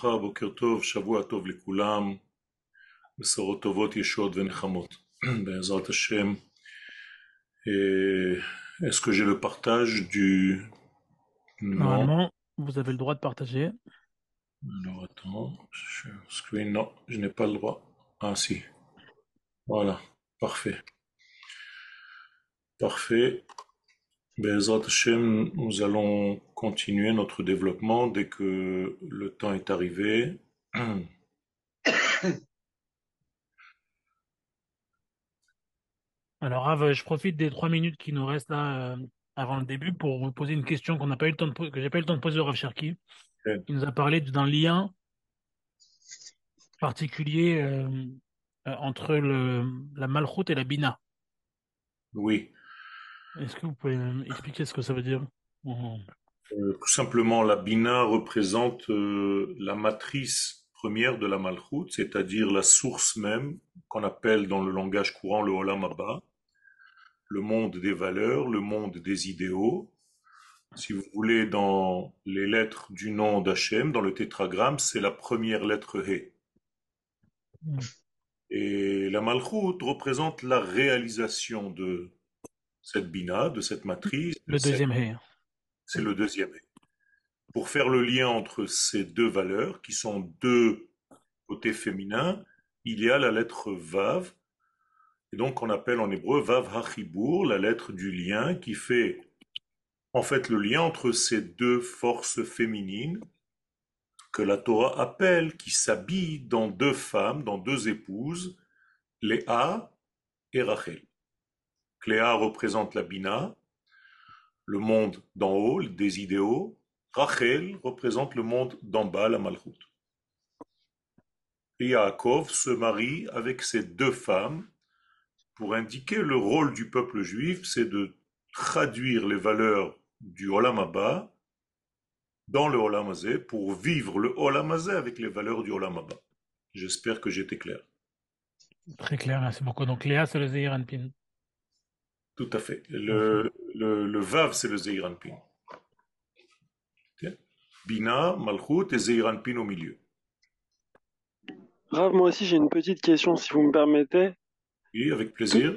וברכה, בוקר טוב, שבוע טוב לכולם, בשורות טובות, ישועות ונחמות, בעזרת השם. Est-ce que j'ai le partage du... Non. Normalement, vous avez le droit de partager. Alors attends, je... screen, non, je n'ai pas le droit. Ah si, voilà, parfait. Parfait. Bezrat Hashem, nous allons continuer notre développement dès que le temps est arrivé. Alors, je profite des trois minutes qui nous restent là euh, avant le début pour vous poser une question qu'on n'a pas eu le temps de que j'ai pas eu le temps de poser au Rav Cherki. Il nous a parlé d'un lien particulier euh, euh, entre le, la malchoute et la bina. Oui. Est-ce que vous pouvez expliquer ce que ça veut dire? Euh, Tout simplement, la bina représente euh, la matrice première de la malchoute, c'est-à-dire la source même qu'on appelle dans le langage courant le olam abba, le monde des valeurs, le monde des idéaux. Si vous voulez, dans les lettres du nom d'Hachem, dans le tétragramme, c'est la première lettre He. Hmm. Et la malchoute représente la réalisation de cette bina, de cette matrice. Le deuxième hé. C'est le deuxième. Pour faire le lien entre ces deux valeurs, qui sont deux côtés féminins, il y a la lettre Vav, et donc on appelle en hébreu Vav Hachibur, la lettre du lien, qui fait en fait le lien entre ces deux forces féminines que la Torah appelle, qui s'habillent dans deux femmes, dans deux épouses, Léa et Rachel. Cléa représente la Bina, le monde d'en haut, des idéaux. Rachel représente le monde d'en bas, la Malchut. Et Yaakov se marie avec ces deux femmes pour indiquer le rôle du peuple juif, c'est de traduire les valeurs du Olam Abba dans le Olam pour vivre le Olam avec les valeurs du Olam Abba. J'espère que j'étais clair. Très clair, merci beaucoup. Donc Léa, c'est le Zeir tout à fait. Le, le, le Vav, c'est le Zeiranpin. Bina, Malchut et Zeiranpin au milieu. Rav, moi aussi j'ai une petite question si vous me permettez. Oui, avec plaisir.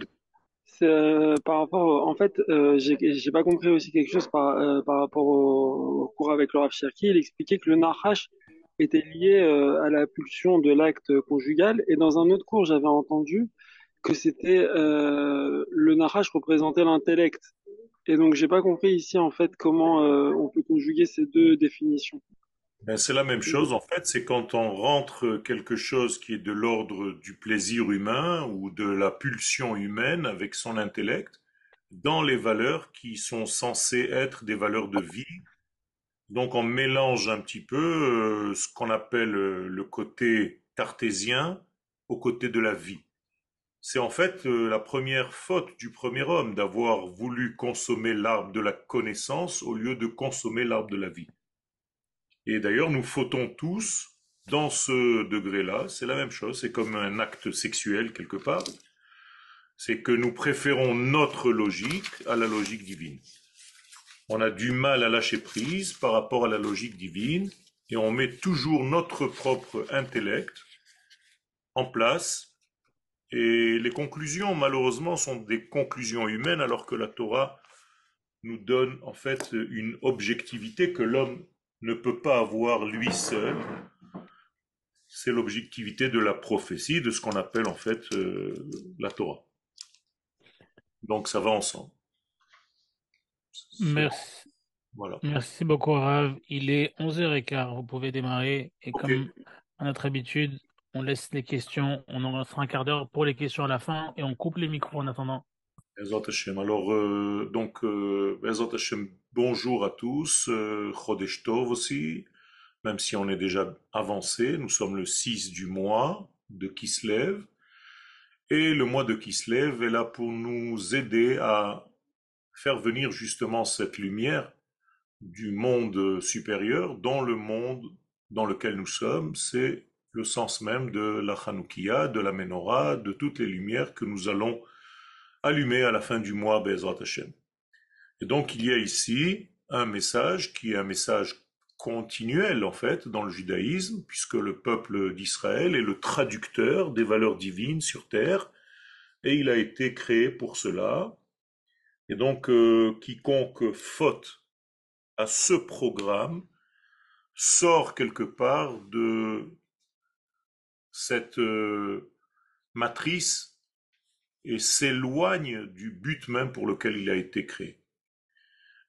C'est euh, par rapport, en fait, euh, j'ai pas compris aussi quelque chose par, euh, par rapport au, cours avec le Rav Cherki. Il expliquait que le Nahash était lié euh, à la pulsion de l'acte conjugal. Et dans un autre cours, j'avais entendu que c'était le narrage représentait l'intellect. Et donc j'ai pas compris ici en fait comment euh, on peut conjuguer ces deux définitions. Ben, c'est la même chose en fait, c'est quand on rentre quelque chose qui est de l'ordre du plaisir humain ou de la pulsion humaine avec son intellect dans les valeurs qui sont censées être des valeurs de vie. Donc on mélange un petit peu euh, ce qu'on appelle le côté cartésien au côté de la vie. C'est en fait euh, la première faute du premier homme d'avoir voulu consommer l'arbre de la connaissance au lieu de consommer l'arbre de la vie. Et d'ailleurs, nous fautons tous dans ce degré-là. C'est la même chose. C'est comme un acte sexuel quelque part. C'est que nous préférons notre logique à la logique divine. On a du mal à lâcher prise par rapport à la logique divine et on met toujours notre propre intellect en place et les conclusions, malheureusement, sont des conclusions humaines, alors que la Torah nous donne en fait une objectivité que l'homme ne peut pas avoir lui seul. C'est l'objectivité de la prophétie, de ce qu'on appelle en fait euh, la Torah. Donc ça va ensemble. Merci. Voilà. Merci beaucoup, Rav. Il est 11h15. Vous pouvez démarrer. Et comme à notre habitude, on laisse les questions, on en fera un quart d'heure pour les questions à la fin et on coupe les micros en attendant. Alors, euh, donc, euh, bonjour à tous, euh, Chodesh Tov aussi, même si on est déjà avancé, nous sommes le 6 du mois de Kislev, et le mois de Kislev est là pour nous aider à faire venir justement cette lumière du monde supérieur dans le monde dans lequel nous sommes, c'est le sens même de la Hanoukia, de la Menorah, de toutes les lumières que nous allons allumer à la fin du mois Bezrat Hashem. Et donc il y a ici un message qui est un message continuelle en fait dans le judaïsme, puisque le peuple d'Israël est le traducteur des valeurs divines sur terre, et il a été créé pour cela. Et donc, euh, quiconque faute à ce programme sort quelque part de cette euh, matrice et s'éloigne du but même pour lequel il a été créé.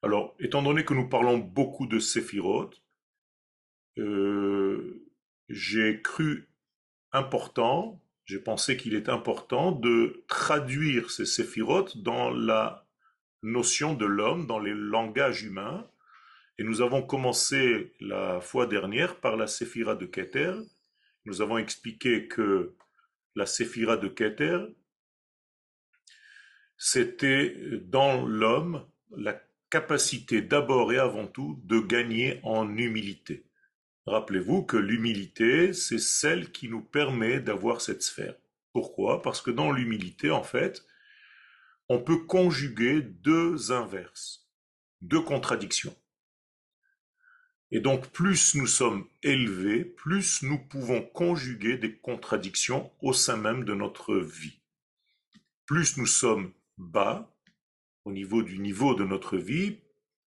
Alors, étant donné que nous parlons beaucoup de séphiroth, euh, j'ai cru important, j'ai pensé qu'il est important de traduire ces séphiroth dans la notion de l'homme, dans les langages humains. Et nous avons commencé la fois dernière par la séphira de Keter. Nous avons expliqué que la séphira de Keter, c'était dans l'homme la capacité d'abord et avant tout de gagner en humilité. Rappelez-vous que l'humilité, c'est celle qui nous permet d'avoir cette sphère. Pourquoi? Parce que dans l'humilité, en fait, on peut conjuguer deux inverses, deux contradictions. Et donc, plus nous sommes élevés, plus nous pouvons conjuguer des contradictions au sein même de notre vie. Plus nous sommes bas, au niveau du niveau de notre vie,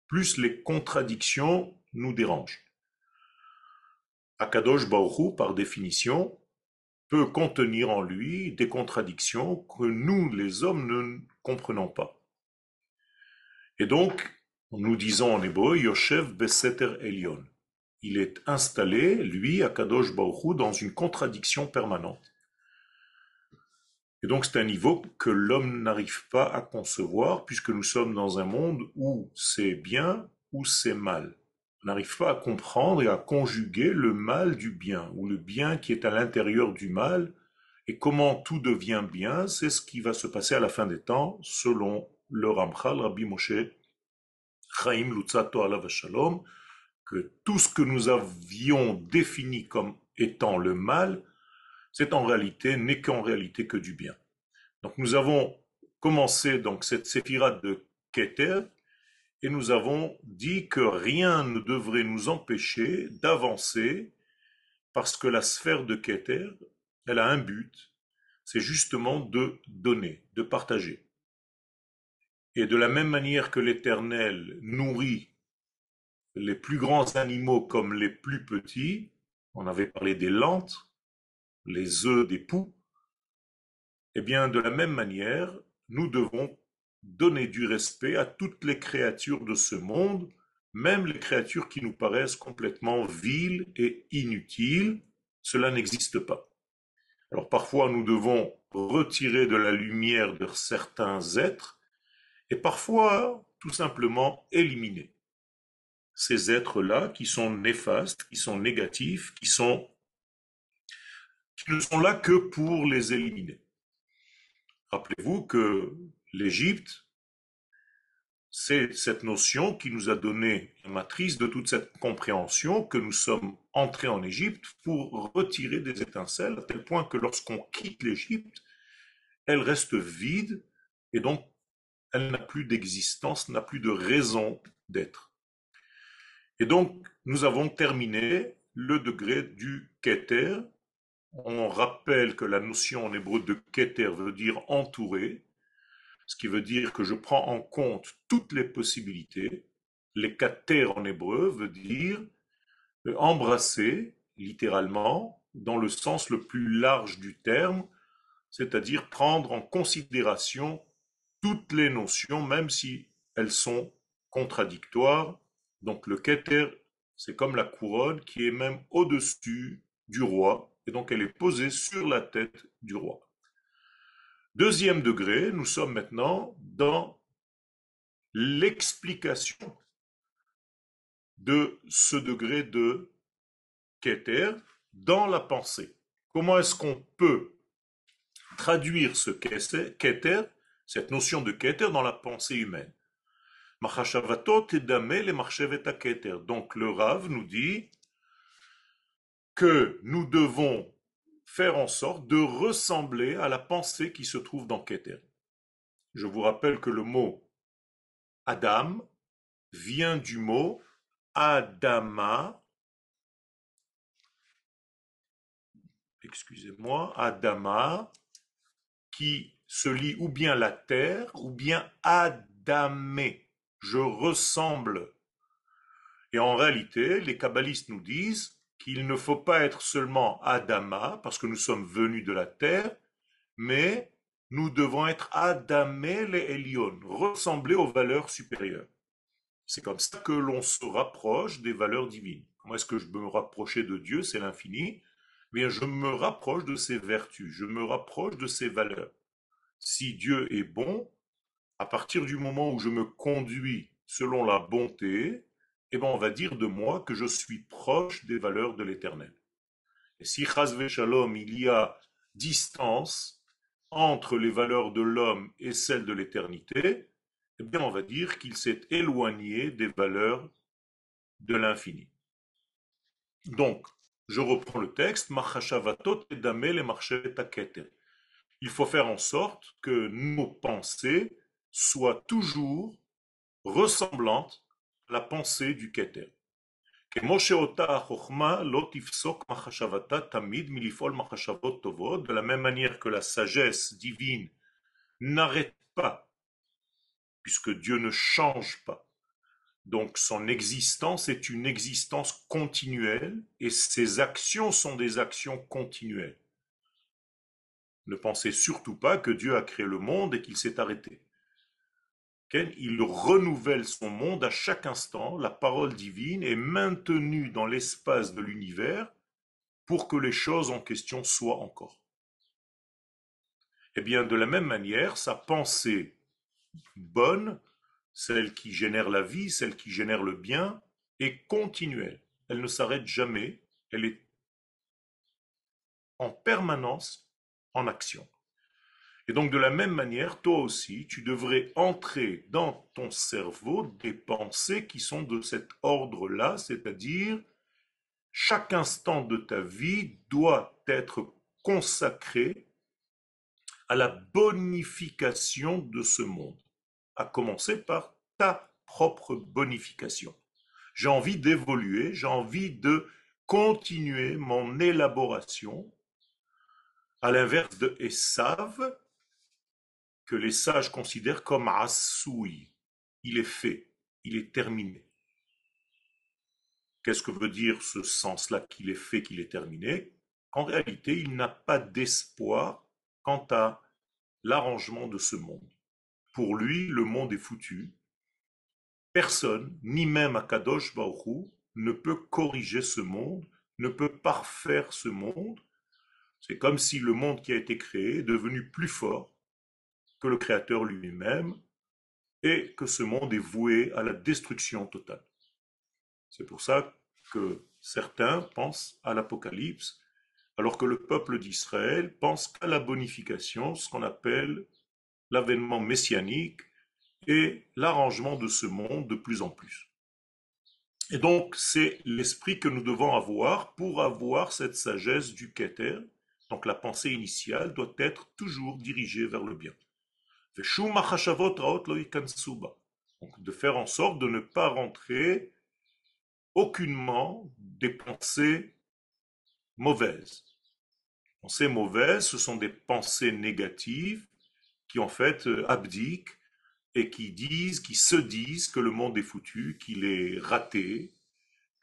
plus les contradictions nous dérangent. Akadosh Baruch par définition, peut contenir en lui des contradictions que nous, les hommes, ne comprenons pas. Et donc, nous disons en hébreu, Yoshev Beseter Elion. Il est installé, lui, Akadosh Baruch dans une contradiction permanente. Et donc c'est un niveau que l'homme n'arrive pas à concevoir puisque nous sommes dans un monde où c'est bien ou c'est mal. On n'arrive pas à comprendre et à conjuguer le mal du bien ou le bien qui est à l'intérieur du mal et comment tout devient bien, c'est ce qui va se passer à la fin des temps selon le Ramchal Rabbi Moshe Chaim Lutzato Alav Shalom que tout ce que nous avions défini comme étant le mal c'est en réalité, n'est qu'en réalité que du bien. Donc nous avons commencé cette séphirate de Keter, et nous avons dit que rien ne devrait nous empêcher d'avancer parce que la sphère de Keter, elle a un but, c'est justement de donner, de partager. Et de la même manière que l'Éternel nourrit les plus grands animaux comme les plus petits, on avait parlé des lentes, les œufs des poux, eh bien, de la même manière, nous devons donner du respect à toutes les créatures de ce monde, même les créatures qui nous paraissent complètement viles et inutiles, cela n'existe pas. Alors parfois nous devons retirer de la lumière de certains êtres et parfois tout simplement éliminer ces êtres-là qui sont néfastes, qui sont négatifs, qui sont qui ne sont là que pour les éliminer. Rappelez-vous que l'Égypte, c'est cette notion qui nous a donné la matrice de toute cette compréhension que nous sommes entrés en Égypte pour retirer des étincelles, à tel point que lorsqu'on quitte l'Égypte, elle reste vide et donc elle n'a plus d'existence, n'a plus de raison d'être. Et donc, nous avons terminé le degré du Keter, on rappelle que la notion en hébreu de keter veut dire entouré, ce qui veut dire que je prends en compte toutes les possibilités. Les keter en hébreu veut dire embrasser, littéralement, dans le sens le plus large du terme, c'est-à-dire prendre en considération toutes les notions, même si elles sont contradictoires. Donc le keter, c'est comme la couronne qui est même au-dessus du roi, et donc elle est posée sur la tête du roi. Deuxième degré, nous sommes maintenant dans l'explication de ce degré de Keter dans la pensée. Comment est-ce qu'on peut traduire ce Keter, cette notion de Keter, dans la pensée humaine. Donc le Rav nous dit que nous devons faire en sorte de ressembler à la pensée qui se trouve dans Keter. Je vous rappelle que le mot Adam vient du mot Adama, excusez-moi, Adama, qui se lit ou bien la terre ou bien Adamé. Je ressemble. Et en réalité, les kabbalistes nous disent qu'il ne faut pas être seulement Adama, parce que nous sommes venus de la terre, mais nous devons être Adamé les Elion, ressembler aux valeurs supérieures. C'est comme ça que l'on se rapproche des valeurs divines. Comment est-ce que je peux me rapprocher de Dieu C'est l'infini? Eh bien, je me rapproche de ses vertus, je me rapproche de ses valeurs. Si Dieu est bon, à partir du moment où je me conduis selon la bonté, eh bien, on va dire de moi que je suis proche des valeurs de l'éternel. Et si Chazve Shalom, il y a distance entre les valeurs de l'homme et celles de l'éternité, eh bien, on va dire qu'il s'est éloigné des valeurs de l'infini. Donc, je reprends le texte, il faut faire en sorte que nos pensées soient toujours ressemblantes à la pensée du Keter. De la même manière que la sagesse divine n'arrête pas puisque Dieu ne change pas. Donc son existence est une existence continuelle et ses actions sont des actions continuelles. Ne pensez surtout pas que Dieu a créé le monde et qu'il s'est arrêté. Il renouvelle son monde à chaque instant. La parole divine est maintenue dans l'espace de l'univers pour que les choses en question soient encore. Eh bien, de la même manière, sa pensée bonne, celle qui génère la vie, celle qui génère le bien, est continuelle. Elle ne s'arrête jamais, elle est en permanence en action. Et donc de la même manière, toi aussi, tu devrais entrer dans ton cerveau des pensées qui sont de cet ordre-là, c'est-à-dire chaque instant de ta vie doit être consacré à la bonification de ce monde à commencer par ta propre bonification. J'ai envie d'évoluer, j'ai envie de continuer mon élaboration, à l'inverse de Esav, que les sages considèrent comme Asoui. Il est fait, il est terminé. Qu'est-ce que veut dire ce sens-là qu'il est fait, qu'il est terminé? En réalité, il n'a pas d'espoir quant à l'arrangement de ce monde. Pour lui, le monde est foutu. Personne, ni même Akadosh Baruch ne peut corriger ce monde, ne peut parfaire ce monde. C'est comme si le monde qui a été créé est devenu plus fort que le Créateur lui-même et que ce monde est voué à la destruction totale. C'est pour ça que certains pensent à l'Apocalypse, alors que le peuple d'Israël pense qu'à la bonification, ce qu'on appelle l'avènement messianique et l'arrangement de ce monde de plus en plus. Et donc, c'est l'esprit que nous devons avoir pour avoir cette sagesse du Keter. Donc, la pensée initiale doit être toujours dirigée vers le bien. Donc, de faire en sorte de ne pas rentrer aucunement des pensées mauvaises. Pensées mauvaises, ce sont des pensées négatives qui en fait euh, abdiquent et qui disent, qui se disent que le monde est foutu, qu'il est raté,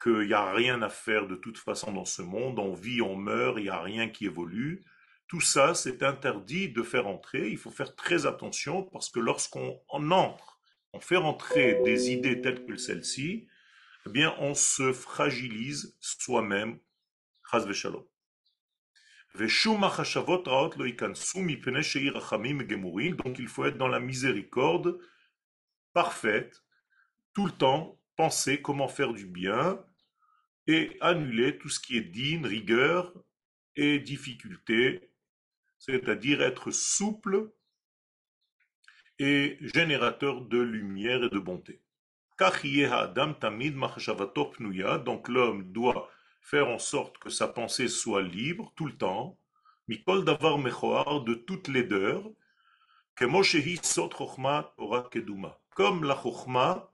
qu'il n'y a rien à faire de toute façon dans ce monde, on vit, on meurt, il n'y a rien qui évolue. Tout ça, c'est interdit de faire entrer. Il faut faire très attention parce que lorsqu'on entre, on fait rentrer des idées telles que celle-ci, eh bien, on se fragilise soi-même. Shalom. Donc il faut être dans la miséricorde parfaite, tout le temps, penser comment faire du bien et annuler tout ce qui est digne, rigueur et difficulté, c'est-à-dire être souple et générateur de lumière et de bonté. Donc l'homme doit faire en sorte que sa pensée soit libre tout le temps, mikol mechoar de toute laideur. Comme la chokhma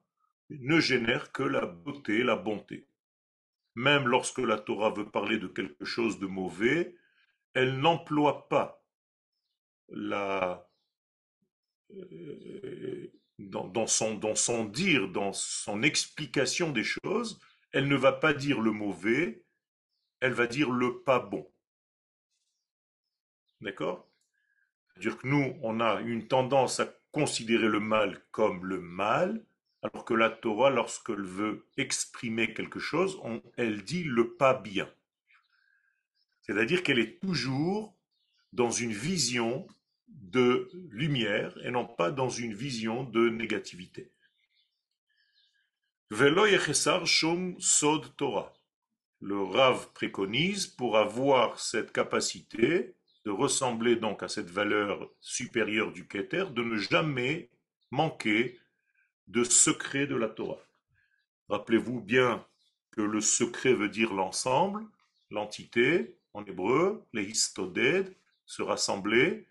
ne génère que la beauté, la bonté. Même lorsque la Torah veut parler de quelque chose de mauvais, elle n'emploie pas la, euh, dans, son, dans son dire, dans son explication des choses, elle ne va pas dire le mauvais, elle va dire le pas bon. D'accord? C'est-à-dire que nous, on a une tendance à considérer le mal comme le mal, alors que la Torah, lorsqu'elle veut exprimer quelque chose, elle dit le pas bien. C'est-à-dire qu'elle est toujours dans une vision de lumière et non pas dans une vision de négativité. Velo sod Torah. Le Rav préconise pour avoir cette capacité de ressembler donc à cette valeur supérieure du Keter, de ne jamais manquer de secret de la Torah. Rappelez-vous bien que le secret veut dire l'ensemble, l'entité, en hébreu, les histoded, se rassembler.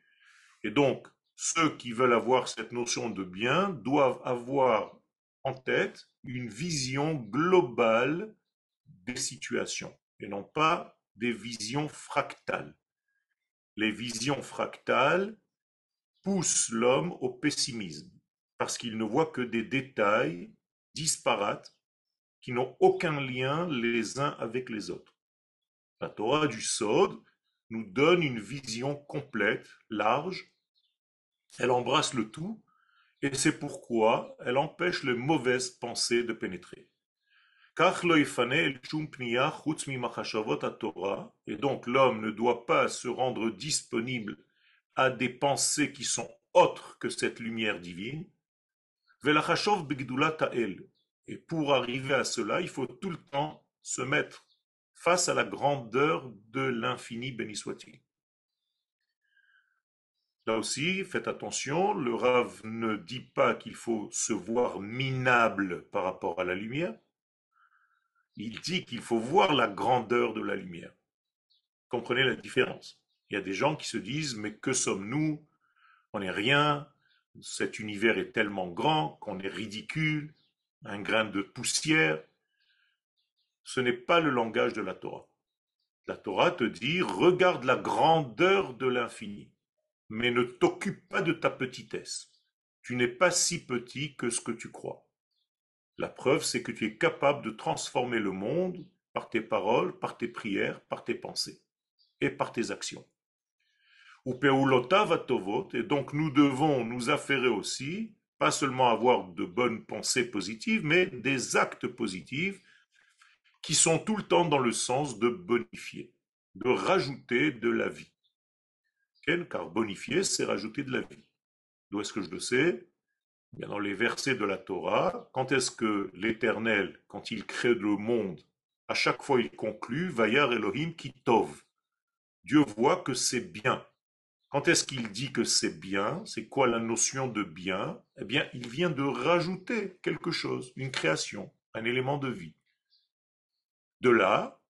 Et donc, ceux qui veulent avoir cette notion de bien doivent avoir en tête une vision globale des situations et non pas des visions fractales. Les visions fractales poussent l'homme au pessimisme parce qu'il ne voit que des détails disparates qui n'ont aucun lien les uns avec les autres. La Torah du Sod nous donne une vision complète, large. Elle embrasse le tout et c'est pourquoi elle empêche les mauvaises pensées de pénétrer. Et donc l'homme ne doit pas se rendre disponible à des pensées qui sont autres que cette lumière divine. Et pour arriver à cela, il faut tout le temps se mettre face à la grandeur de l'infini, béni soit-il. Là aussi, faites attention, le Rav ne dit pas qu'il faut se voir minable par rapport à la lumière. Il dit qu'il faut voir la grandeur de la lumière. Comprenez la différence. Il y a des gens qui se disent, mais que sommes-nous? On n'est rien, cet univers est tellement grand qu'on est ridicule, un grain de poussière. Ce n'est pas le langage de la Torah. La Torah te dit, regarde la grandeur de l'infini, mais ne t'occupe pas de ta petitesse. Tu n'es pas si petit que ce que tu crois. La preuve, c'est que tu es capable de transformer le monde par tes paroles, par tes prières, par tes pensées et par tes actions et donc nous devons nous affairer aussi, pas seulement avoir de bonnes pensées positives, mais des actes positifs qui sont tout le temps dans le sens de bonifier, de rajouter de la vie. Car bonifier, c'est rajouter de la vie. D'où est-ce que je le sais? Bien Dans les versets de la Torah, quand est-ce que l'Éternel, quand il crée le monde, à chaque fois il conclut, Vayar Elohim Kitov. Dieu voit que c'est bien. Quand est-ce qu'il dit que c'est bien? C'est quoi la notion de bien? Eh bien, il vient de rajouter quelque chose, une création, un élément de vie. De là,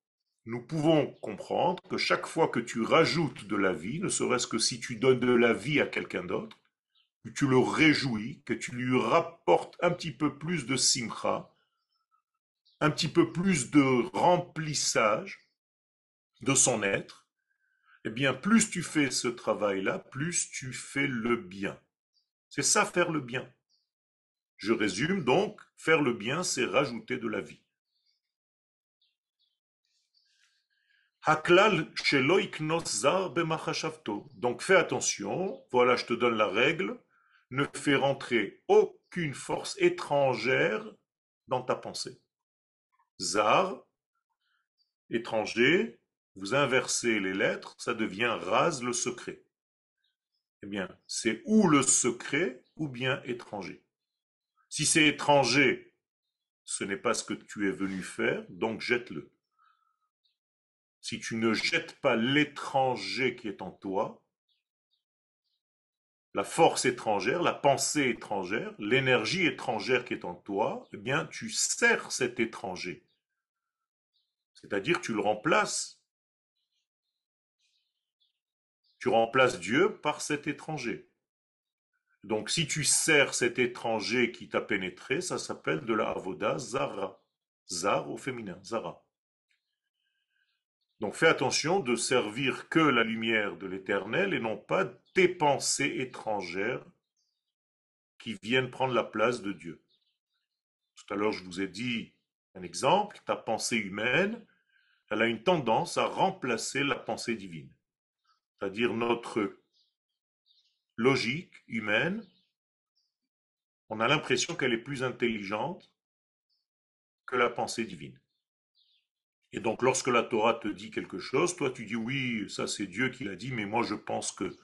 nous pouvons comprendre que chaque fois que tu rajoutes de la vie, ne serait-ce que si tu donnes de la vie à quelqu'un d'autre, que tu le réjouis, que tu lui rapportes un petit peu plus de simcha, un petit peu plus de remplissage de son être, eh bien, plus tu fais ce travail-là, plus tu fais le bien. C'est ça faire le bien. Je résume donc, faire le bien, c'est rajouter de la vie. Donc fais attention, voilà, je te donne la règle, ne fais rentrer aucune force étrangère dans ta pensée. Zar, étranger, vous inversez les lettres, ça devient rase le secret. Eh bien, c'est ou le secret ou bien étranger. Si c'est étranger, ce n'est pas ce que tu es venu faire, donc jette-le. Si tu ne jettes pas l'étranger qui est en toi, la force étrangère, la pensée étrangère, l'énergie étrangère qui est en toi, eh bien, tu sers cet étranger. C'est-à-dire, tu le remplaces tu remplaces Dieu par cet étranger. Donc si tu sers cet étranger qui t'a pénétré, ça s'appelle de la avoda zara. Zar au féminin, zara. Donc fais attention de servir que la lumière de l'éternel et non pas tes pensées étrangères qui viennent prendre la place de Dieu. Tout à l'heure, je vous ai dit un exemple, ta pensée humaine, elle a une tendance à remplacer la pensée divine. C'est-à-dire notre logique humaine, on a l'impression qu'elle est plus intelligente que la pensée divine. Et donc lorsque la Torah te dit quelque chose, toi tu dis oui, ça c'est Dieu qui l'a dit, mais moi je pense que...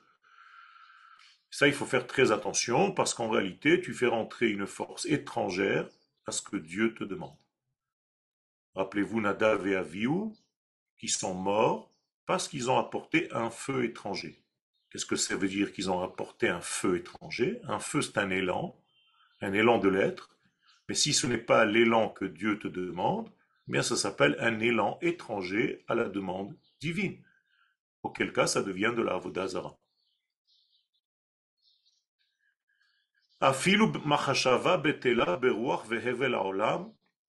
Ça, il faut faire très attention parce qu'en réalité, tu fais rentrer une force étrangère à ce que Dieu te demande. Rappelez-vous Nadav et Avihu, qui sont morts parce qu'ils ont apporté un feu étranger. Qu'est-ce que ça veut dire qu'ils ont apporté un feu étranger? Un feu, c'est un élan, un élan de l'être. Mais si ce n'est pas l'élan que Dieu te demande, eh bien ça s'appelle un élan étranger à la demande divine. Auquel cas, ça devient de la Vodazara.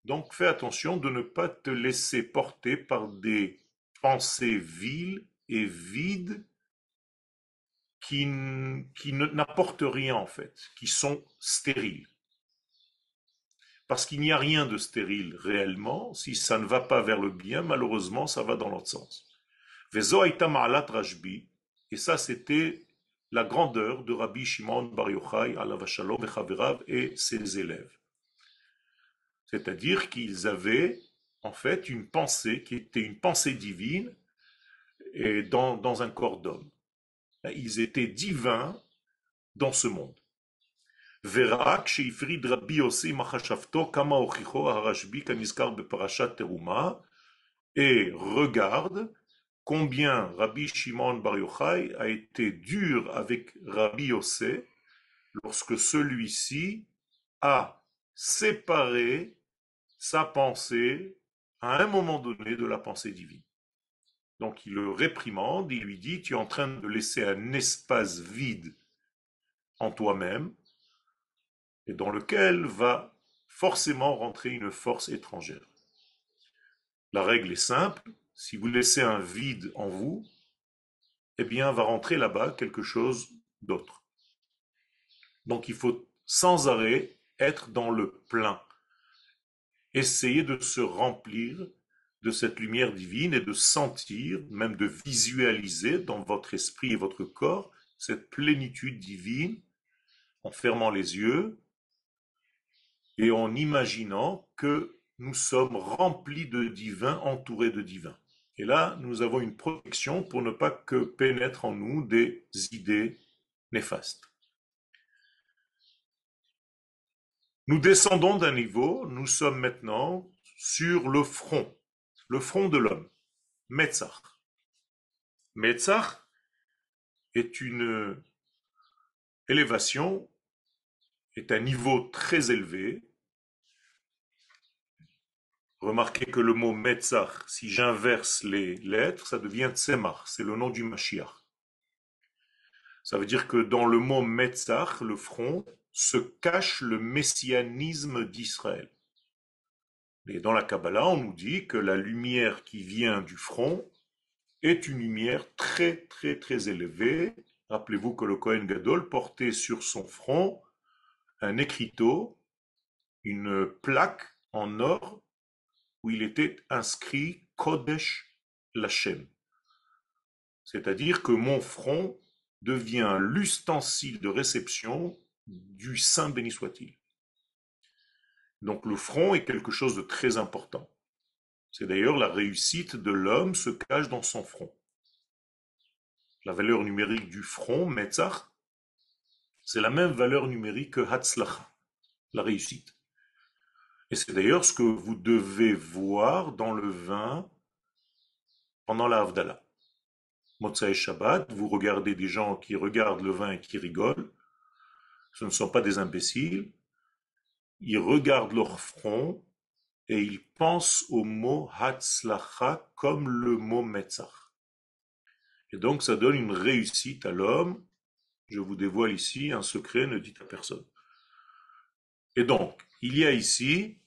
Donc fais attention de ne pas te laisser porter par des pensées viles et vides qui, qui n'apportent rien en fait, qui sont stériles. Parce qu'il n'y a rien de stérile réellement, si ça ne va pas vers le bien, malheureusement, ça va dans l'autre sens. Et ça, c'était la grandeur de Rabbi Shimon Bar Yochai, et ses élèves. C'est-à-dire qu'ils avaient en fait une pensée qui était une pensée divine et dans, un corps d'homme. Ils étaient divins dans ce monde. Et regarde combien Rabbi Shimon Bar Yochai a été dur avec Rabbi Yossé lorsque celui-ci a séparé sa pensée à un moment donné de la pensée divine. Donc il le réprimande, il lui dit, tu es en train de laisser un espace vide en toi-même, et dans lequel va forcément rentrer une force étrangère. La règle est simple, si vous laissez un vide en vous, eh bien va rentrer là-bas quelque chose d'autre. Donc il faut sans arrêt être dans le plein. Essayez de se remplir de cette lumière divine et de sentir, même de visualiser dans votre esprit et votre corps cette plénitude divine en fermant les yeux et en imaginant que nous sommes remplis de divin, entourés de divin. Et là, nous avons une protection pour ne pas que pénètrent en nous des idées néfastes. Nous descendons d'un niveau, nous sommes maintenant sur le front, le front de l'homme, Metzach. Metzach est une élévation, est un niveau très élevé. Remarquez que le mot Metzach, si j'inverse les lettres, ça devient Tzemach, c'est le nom du Mashiach. Ça veut dire que dans le mot Metzach, le front, se cache le messianisme d'Israël. Et dans la Kabbalah, on nous dit que la lumière qui vient du front est une lumière très très très élevée. Rappelez-vous que le Kohen Gadol portait sur son front un écriteau, une plaque en or où il était inscrit Kodesh Lachem. C'est-à-dire que mon front devient l'ustensile de réception du Saint béni soit-il. Donc le front est quelque chose de très important. C'est d'ailleurs la réussite de l'homme se cache dans son front. La valeur numérique du front, Metzach, c'est la même valeur numérique que Hatzlacha, la réussite. Et c'est d'ailleurs ce que vous devez voir dans le vin pendant la Havdalah. Motsai Shabbat, vous regardez des gens qui regardent le vin et qui rigolent, ce ne sont pas des imbéciles, ils regardent leur front et ils pensent au mot Hatzlacha comme le mot Metzach. Et donc ça donne une réussite à l'homme Je vous dévoile ici un secret, ne dites à personne. Et donc, il y a ici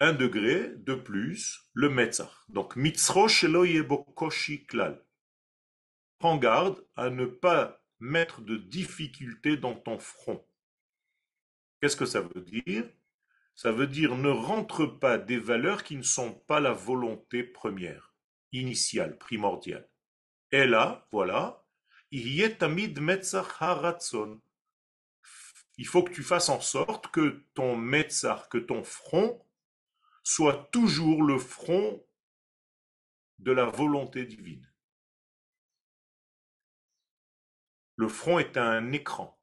un degré de plus, le metzach. Donc, mitzro shelo koshi klal. Prends garde à ne pas mettre de difficulté dans ton front. Qu'est-ce que ça veut dire? Ça veut dire ne rentre pas des valeurs qui ne sont pas la volonté première, initiale, primordiale. Et là, voilà, il faut que tu fasses en sorte que ton metzar, que ton front, soit toujours le front de la volonté divine. Le front est un écran.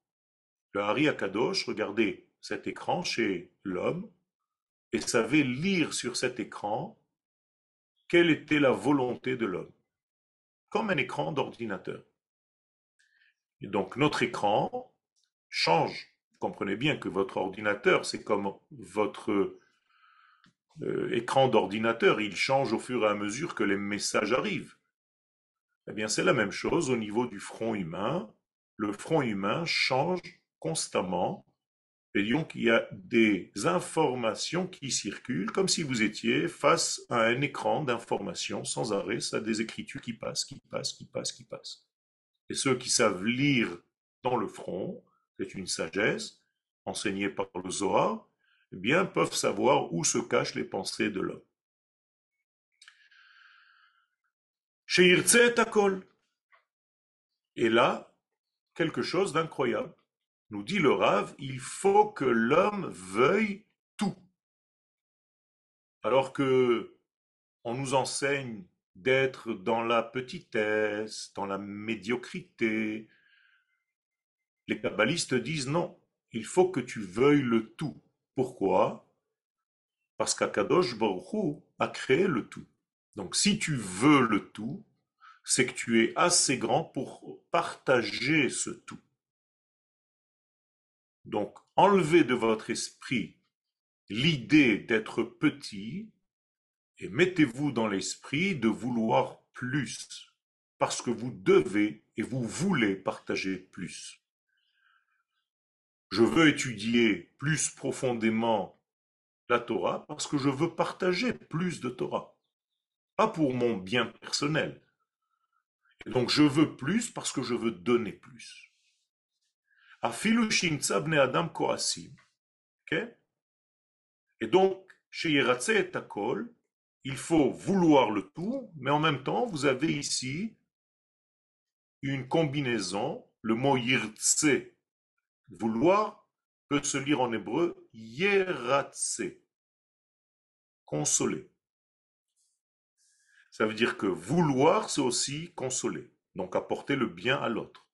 Le Hari Akadosh, regardez cet écran chez l'homme et savait lire sur cet écran quelle était la volonté de l'homme, comme un écran d'ordinateur. Et donc notre écran change. Vous comprenez bien que votre ordinateur, c'est comme votre euh, écran d'ordinateur, il change au fur et à mesure que les messages arrivent. Eh bien, c'est la même chose au niveau du front humain. Le front humain change constamment. Et donc, il y a des informations qui circulent comme si vous étiez face à un écran d'informations sans arrêt. Ça des écritures qui passent, qui passent, qui passent, qui passent. Et ceux qui savent lire dans le front, c'est une sagesse enseignée par le Zohar, eh bien, peuvent savoir où se cachent les pensées de l'homme. Et là, quelque chose d'incroyable. Nous dit le Rav, il faut que l'homme veuille tout. Alors que on nous enseigne d'être dans la petitesse, dans la médiocrité. Les kabbalistes disent non, il faut que tu veuilles le tout. Pourquoi? Parce qu'Akadosh Baruch a créé le tout. Donc si tu veux le tout, c'est que tu es assez grand pour partager ce tout. Donc enlevez de votre esprit l'idée d'être petit et mettez-vous dans l'esprit de vouloir plus, parce que vous devez et vous voulez partager plus. Je veux étudier plus profondément la Torah parce que je veux partager plus de Torah, pas pour mon bien personnel. Donc je veux plus parce que je veux donner plus. Adam Et donc, chez Yeratse et Takol, il faut vouloir le tout, mais en même temps, vous avez ici une combinaison, le mot yirtse, vouloir, peut se lire en hébreu yeratse, consoler. Ça veut dire que vouloir, c'est aussi consoler, donc apporter le bien à l'autre.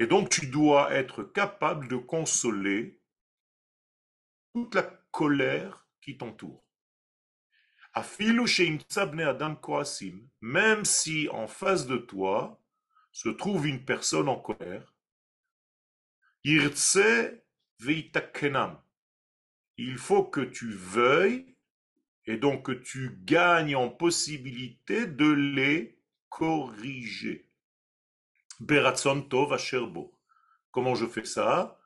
Et donc tu dois être capable de consoler toute la colère qui t'entoure même si en face de toi se trouve une personne en colère, il faut que tu veuilles et donc tu gagnes en possibilité de les corriger. Beratson tov Comment je fais ça?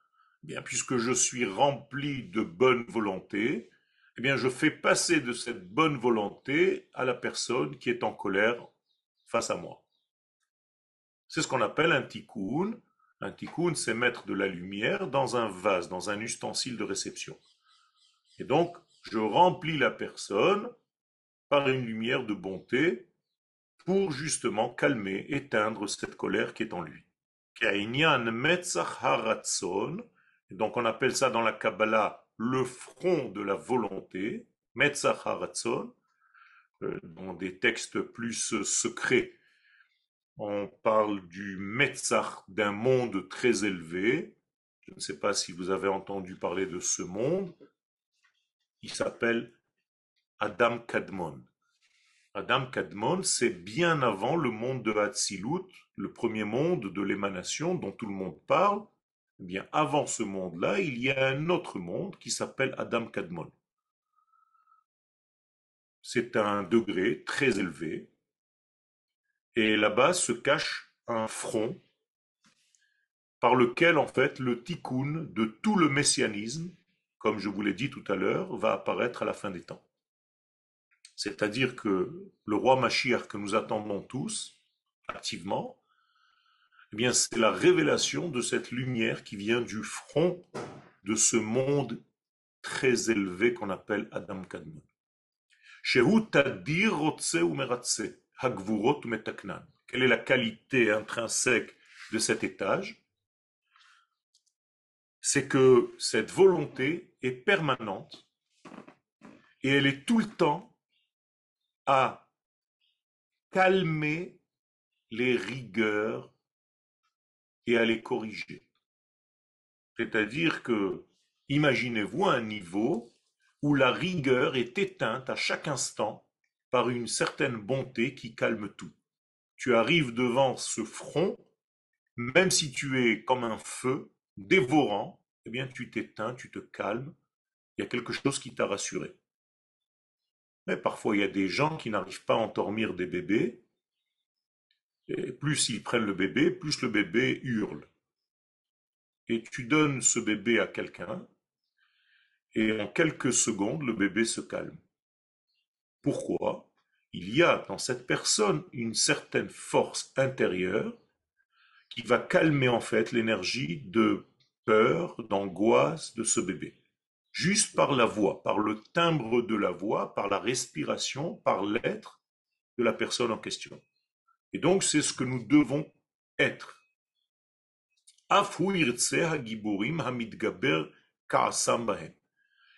Bien, puisque je suis rempli de bonne volonté, eh bien, je fais passer de cette bonne volonté à la personne qui est en colère face à moi. C'est ce qu'on appelle un tikkun. Un tikkun, c'est mettre de la lumière dans un vase, dans un ustensile de réception. Et donc, je remplis la personne par une lumière de bonté pour justement calmer, éteindre cette colère qui est en lui. Donc on appelle ça dans la Kabbalah le front de la volonté, Metzach euh, dans des textes plus secrets, on parle du Metzach d'un monde très élevé. Je ne sais pas si vous avez entendu parler de ce monde. Il s'appelle Adam Kadmon. Adam Kadmon, c'est bien avant le monde de Hatzilut, le premier monde de l'émanation dont tout le monde parle. Eh bien, avant ce monde-là, il y a un autre monde qui s'appelle Adam Kadmon. C'est un degré très élevé. Et là-bas se cache un front par lequel en fait le tikkun de tout le messianisme, comme je vous l'ai dit tout à l'heure, va apparaître à la fin des temps. C'est-à-dire que le roi Mashiach que nous attendons tous, activement, eh bien c'est la révélation de cette lumière qui vient du front de ce monde très élevé qu'on appelle Adam Kadmon. Quelle est la qualité intrinsèque de cet étage? C'est que cette volonté est permanente et elle est tout le temps à calmer les rigueurs et à les corriger. C'est-à-dire que, imaginez-vous un niveau où la rigueur est éteinte à chaque instant par une certaine bonté qui calme tout. Tu arrives devant ce front, même si tu es comme un feu dévorant, eh bien tu t'éteins, tu te calmes, il y a quelque chose qui t'a rassuré. Mais parfois il y a des gens qui n'arrivent pas à endormir des bébés, et plus ils prennent le bébé, plus le bébé hurle. Et tu donnes ce bébé à quelqu'un, et en quelques secondes, le bébé se calme. Pourquoi? Il y a dans cette personne une certaine force intérieure qui va calmer en fait l'énergie de peur, d'angoisse de ce bébé. Juste par la voix, par le timbre de la voix, par la respiration, par l'être de la personne en question. Et donc c'est ce que nous devons être.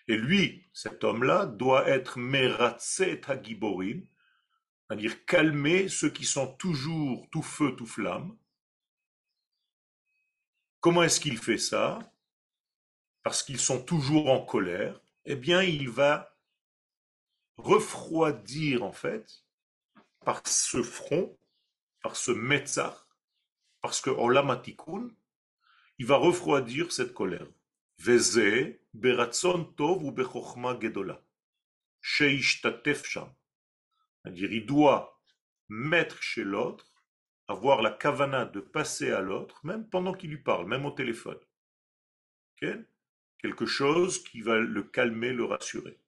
Et lui, cet homme-là, doit être meratset hagiborim, c'est-à-dire calmer ceux qui sont toujours tout feu, tout flamme. Comment est-ce qu'il fait ça? Parce qu'ils sont toujours en colère. Eh bien, il va refroidir, en fait, par ce front, par ce metzach, parce que Olamatikun, il va refroidir cette colère. Veze beratzon tov ou gedola. C'est-à-dire, il doit mettre chez l'autre, avoir la kavana de passer à l'autre, même pendant qu'il lui parle, même au téléphone. Quelque chose qui va le calmer, le rassurer.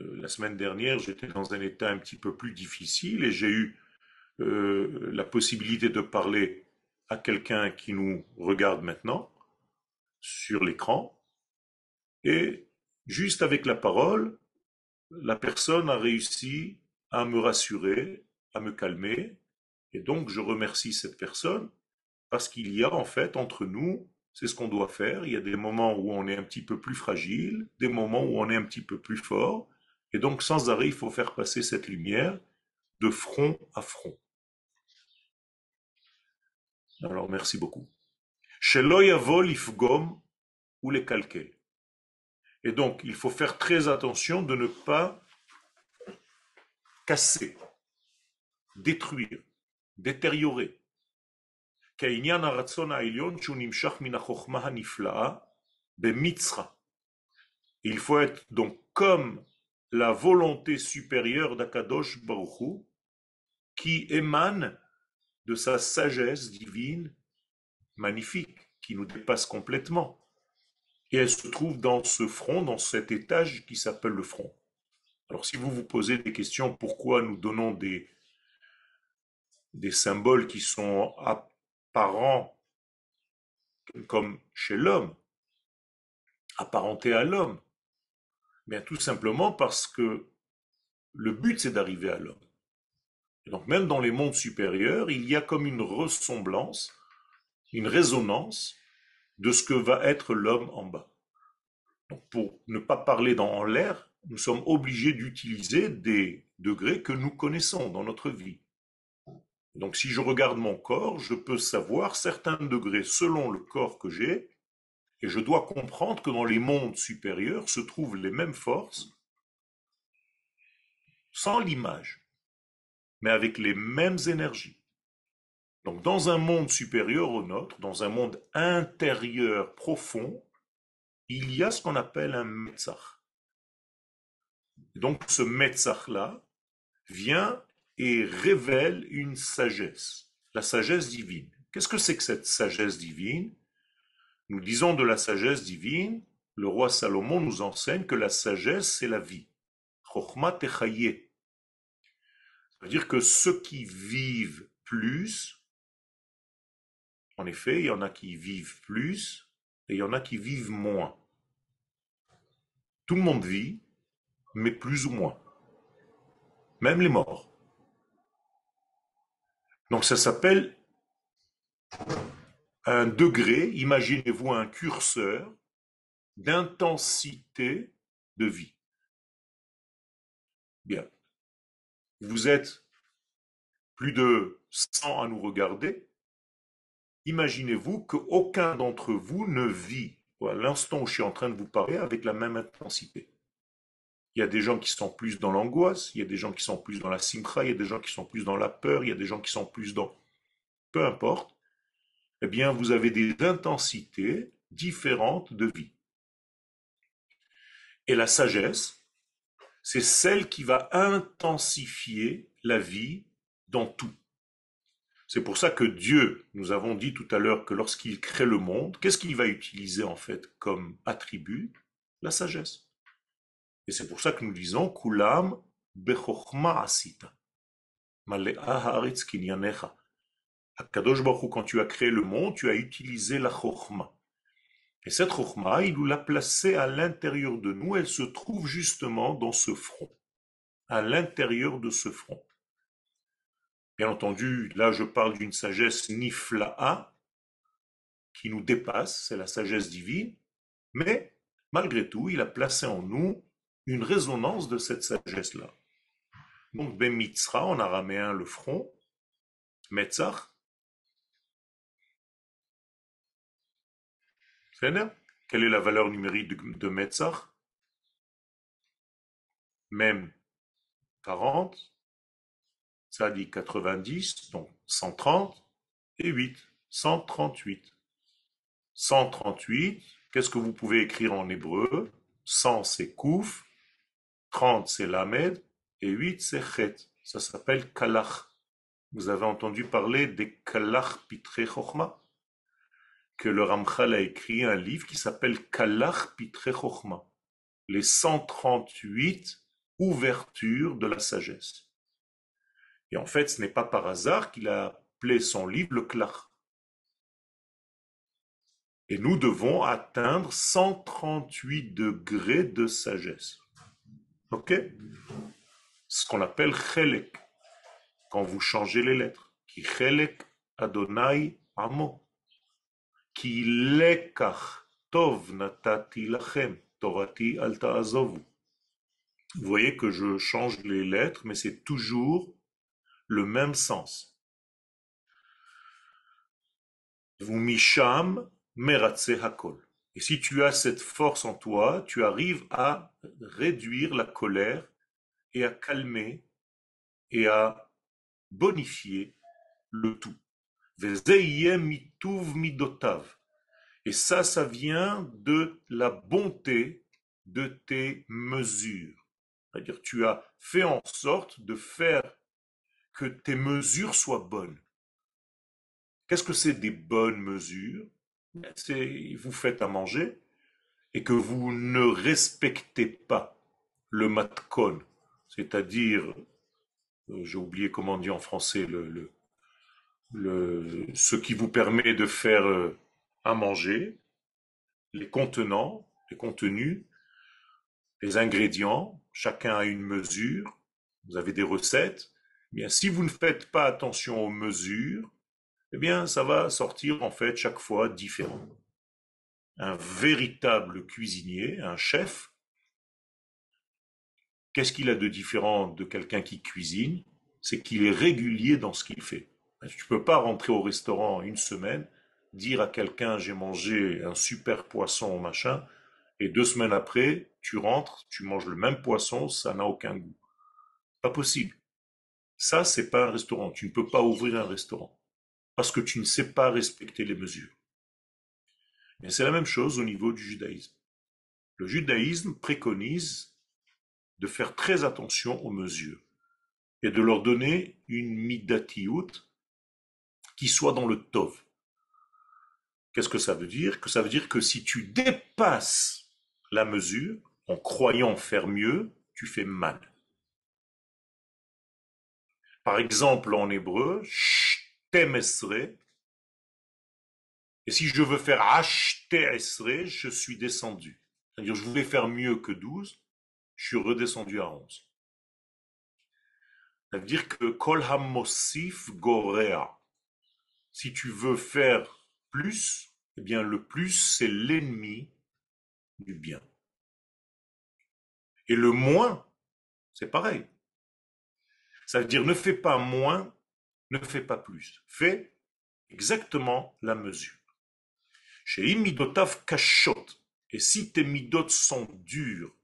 Euh, la semaine dernière, j'étais dans un état un petit peu plus difficile et j'ai eu euh, la possibilité de parler à quelqu'un qui nous regarde maintenant sur l'écran, et juste avec la parole, la personne a réussi à me rassurer, à me calmer, et donc je remercie cette personne parce qu'il y a en fait entre nous, c'est ce qu'on doit faire, il y a des moments où on est un petit peu plus fragile, des moments où on est un petit peu plus fort, et donc sans arrêt, il faut faire passer cette lumière de front à front. Alors merci beaucoup. ou les calquer. Et donc, il faut faire très attention de ne pas casser, détruire, détériorer. Il faut être donc comme la volonté supérieure d'Akadosh Baruch qui émane de sa sagesse divine magnifique, qui nous dépasse complètement. Et elle se trouve dans ce front, dans cet étage qui s'appelle le front. Alors si vous vous posez des questions, pourquoi nous donnons des, des symboles qui sont apparents comme chez l'homme, apparentés à l'homme Bien tout simplement parce que le but c'est d'arriver à l'homme donc même dans les mondes supérieurs, il y a comme une ressemblance, une résonance de ce que va être l'homme en bas. Donc pour ne pas parler dans l'air, nous sommes obligés d'utiliser des degrés que nous connaissons dans notre vie. Donc si je regarde mon corps, je peux savoir certains degrés selon le corps que j'ai, et je dois comprendre que dans les mondes supérieurs se trouvent les mêmes forces sans l'image mais avec les mêmes énergies. Donc dans un monde supérieur au nôtre, dans un monde intérieur profond, il y a ce qu'on appelle un Metzach. Donc ce Metzach-là vient et révèle une sagesse, la sagesse divine. Qu'est-ce que c'est que cette sagesse divine? Nous disons de la sagesse divine, le roi Salomon nous enseigne que la sagesse, c'est la vie. Chokhmat Ça veut dire que ceux qui vivent plus, en effet, il y en a qui vivent plus et il y en a qui vivent moins. Tout le monde vit, mais plus ou moins. Même les morts. Donc ça s'appelle un degré, imaginez-vous un curseur d'intensité de vie. Bien. Vous êtes plus de 100 à nous regarder. Imaginez-vous qu'aucun d'entre vous ne vit à l'instant où je suis en train de vous parler avec la même intensité. Il y a des gens qui sont plus dans l'angoisse, il y a des gens qui sont plus dans la simcha, il y a des gens qui sont plus dans la peur, il y a des gens qui sont plus dans... Peu importe. Eh bien, vous avez des intensités différentes de vie. Et la sagesse, c'est celle qui va intensifier la vie dans tout. C'est pour ça que Dieu, nous avons dit tout à l'heure que lorsqu'il crée le monde, qu'est-ce qu'il va utiliser en fait comme attribut? La sagesse. Et c'est pour ça que nous disons Kulam bechokma asita. Kadosh Baruch quand tu as créé le monde, tu as utilisé la chokhma. Et cette chokhma, il nous l'a placée à l'intérieur de nous, elle se trouve justement dans ce front, à l'intérieur de ce front. Bien entendu, là je parle d'une sagesse nifla'a, qui nous dépasse, c'est la sagesse divine, mais malgré tout, il a placé en nous une résonance de cette sagesse-là. Donc, Ben Mitzra, en araméen, le front, Metzach, quelle est la valeur numérique de, Metzach Même 40, ça dit 90, donc 130, et 8, 138. 138, qu'est-ce que vous pouvez écrire en hébreu? 100 c'est Kouf, 30 c'est Lamed, et 8 c'est Chet. Ça s'appelle Kalach. Vous avez entendu parler des Kalach Pitre Chochma que le Ramchal a écrit un livre qui s'appelle Kalach Pitre Chochma, les 138 ouvertures de la sagesse. Et en fait, ce n'est pas par hasard qu'il a appelé son livre le Klach. Et nous devons atteindre 138 degrés de sagesse. Ok Ce qu'on appelle Chelek, quand vous changez les lettres. Qui Chelek Adonai Amo. Ki lekach tov natati lachem, torati alta azovu. Vous voyez que je change les lettres, mais c'est toujours le même sens. Vous misham meratse hakol. Et si tu as cette force en toi, tu arrives à réduire la colère et à calmer et à bonifier le tout. Et ça, ça vient de la bonté de tes mesures. C'est-à-dire, tu as fait en sorte de faire que tes mesures soient bonnes. Qu'est-ce que c'est des bonnes mesures? C'est vous faites à manger et que vous ne respectez pas le matkon, c'est-à-dire, euh, j'ai oublié comment on dit en français, ce qui vous permet de faire euh, à manger, les contenants, les contenus, les ingrédients, chacun a une mesure, vous avez des recettes. Bien, si vous ne faites pas attention aux mesures, eh bien, ça va sortir en fait chaque fois différent. Un véritable cuisinier, un chef, qu'est-ce qu'il a de différent de quelqu'un qui cuisine? C'est qu'il est régulier dans ce qu'il fait. Tu ne peux pas rentrer au restaurant une semaine, dire à quelqu'un j'ai mangé un super poisson, machin, et deux semaines après, tu rentres, tu manges le même poisson, ça n'a aucun goût. Pas possible. Ça, c'est pas un restaurant. Tu ne peux pas ouvrir un restaurant. Parce que tu ne sais pas respecter les mesures. Mais c'est la même chose au niveau du judaïsme. Le judaïsme préconise de faire très attention aux mesures et de leur donner une midatiout qui soit dans le tov. Qu'est-ce que ça veut dire? Que ça veut dire que si tu dépasses la mesure, en croyant faire mieux, tu fais mal. Par exemple, en hébreu, shtemesre, et si je veux faire esre, je suis descendu. C'est-à-dire, je voulais faire mieux que 12, je suis redescendu à 11. Ça veut dire que kol hamosif gorea. Si tu veux faire plus, eh bien, le plus, c'est l'ennemi du bien. Et le moins, c'est pareil. Ça veut dire ne fais pas moins, ne fais pas plus. Fais exactement la mesure. Chez imidotav kashot, et si tes midot sont durs,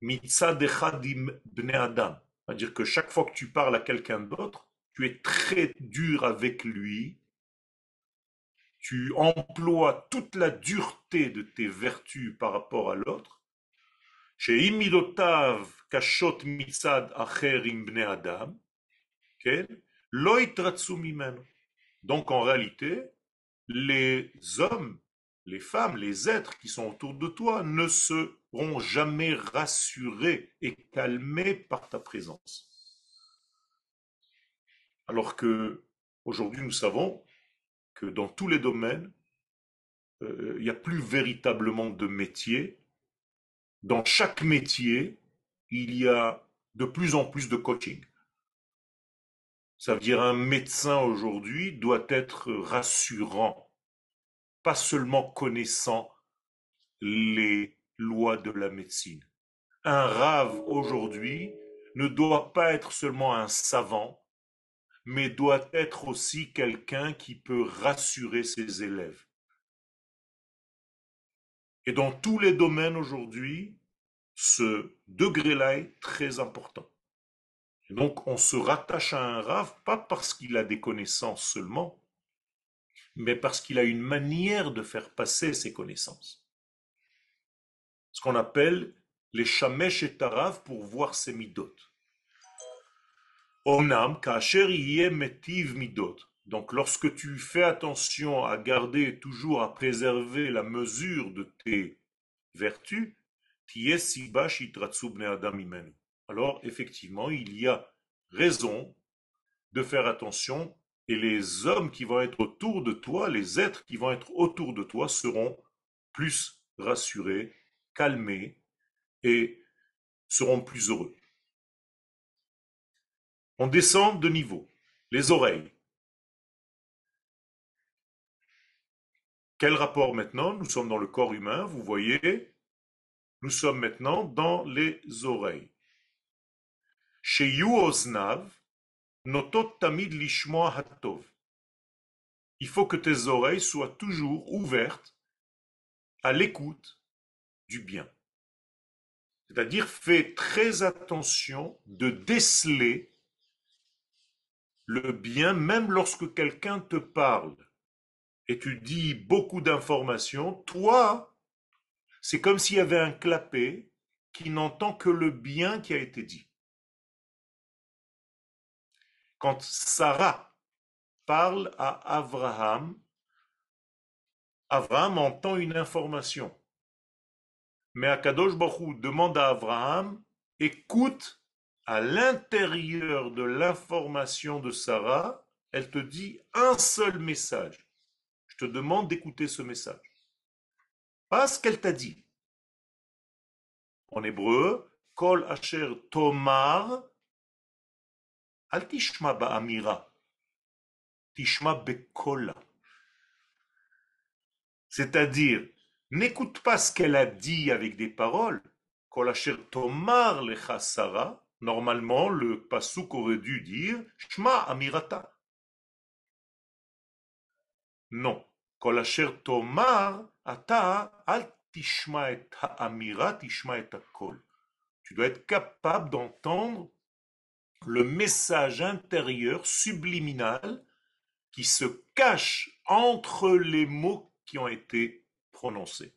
mitzadechadim bne adam, c'est-à-dire que chaque fois que tu parles à quelqu'un d'autre, tu es très dur avec lui, tu emploies toute la dureté de tes vertus par rapport à l'autre, chez imidotav kashot mitzad acher bne adam, donc en réalité, les hommes les femmes, les êtres qui sont autour de toi ne seront jamais rassurés et calmés par ta présence. Alors que aujourd'hui nous savons que dans tous les domaines, euh, il n'y a plus véritablement de métier. Dans chaque métier, il y a de plus en plus de coaching. Ça veut dire un médecin aujourd'hui doit être rassurant pas seulement connaissant les lois de la médecine. Un rave aujourd'hui ne doit pas être seulement un savant, mais doit être aussi quelqu'un qui peut rassurer ses élèves. Et dans tous les domaines aujourd'hui, ce degré-là est très important. Donc on se rattache à un rave, pas parce qu'il a des connaissances seulement, mais parce qu'il a une manière de faire passer ses connaissances. Ce qu'on appelle les shamesh et tarav pour voir ses midot. Metiv. Donc lorsque tu fais attention à garder toujours, à préserver la mesure de tes vertus, alors effectivement, il y a raison de faire attention et les hommes qui vont être autour de toi, les êtres qui vont être autour de toi seront plus rassurés, calmés et seront plus heureux. On descend de niveau. Les oreilles. Quel rapport maintenant? Nous sommes dans le corps humain, vous voyez. Nous sommes maintenant dans les oreilles. Il faut que tes oreilles soient toujours ouvertes à l'écoute du bien. C'est-à-dire, fais très attention de déceler le bien même lorsque quelqu'un te parle et tu dis beaucoup d'informations, toi, c'est comme s'il y avait un clapet qui n'entend que le bien qui a été dit. Quand Sarah parle à Abraham, Abraham entend une information. Mais Akadosh Baruch demande à Abraham, écoute à l'intérieur de l'information de Sarah, elle te dit un seul message. Je te demande d'écouter ce message. Pas ce qu'elle t'a dit. En hébreu, Kol Asher Tomar Al tishma ba'amira. Tishma bekola. C'est-à-dire, n'écoute pas ce qu'elle a dit avec des paroles. Normalement, le pasouk aurait dû dire Shma amirata. Non. Tomar ata al tishma et amira tishma et kol. Tu dois être capable d'entendre le message intérieur subliminal qui se cache entre les mots qui ont été prononcés.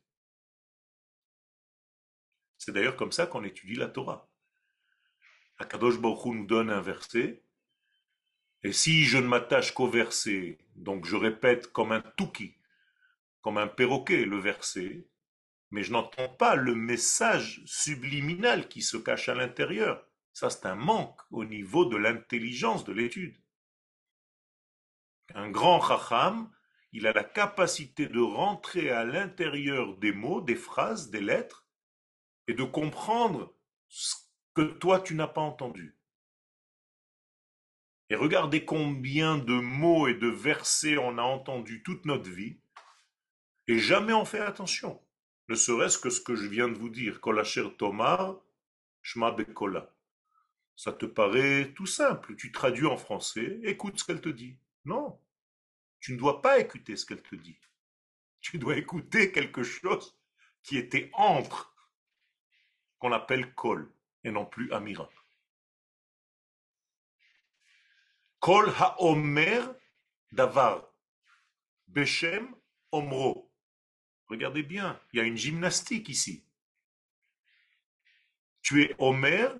C'est d'ailleurs comme ça qu'on étudie la Torah. Akadosh Baruch nous donne un verset, et si je ne m'attache qu'au verset, donc je répète comme un touki, comme un perroquet le verset, mais je n'entends pas le message subliminal qui se cache à l'intérieur. Ça, c'est un manque au niveau de l'intelligence de l'étude. Un grand chacham, il a la capacité de rentrer à l'intérieur des mots, des phrases, des lettres, et de comprendre ce que toi tu n'as pas entendu. Et regardez combien de mots et de versets on a entendu toute notre vie, et jamais on fait attention. Ne serait-ce que ce que je viens de vous dire, Kolacher Tomar, Shma Bekola. Ça te paraît tout simple. Tu traduis en français, écoute ce qu'elle te dit. Non. Tu ne dois pas écouter ce qu'elle te dit. Tu dois écouter quelque chose qui était entre, qu'on appelle Kol, et non plus Amira. Kol ha-omer davar. Beshem omro. Regardez bien, il y a une gymnastique ici. Tu es Omer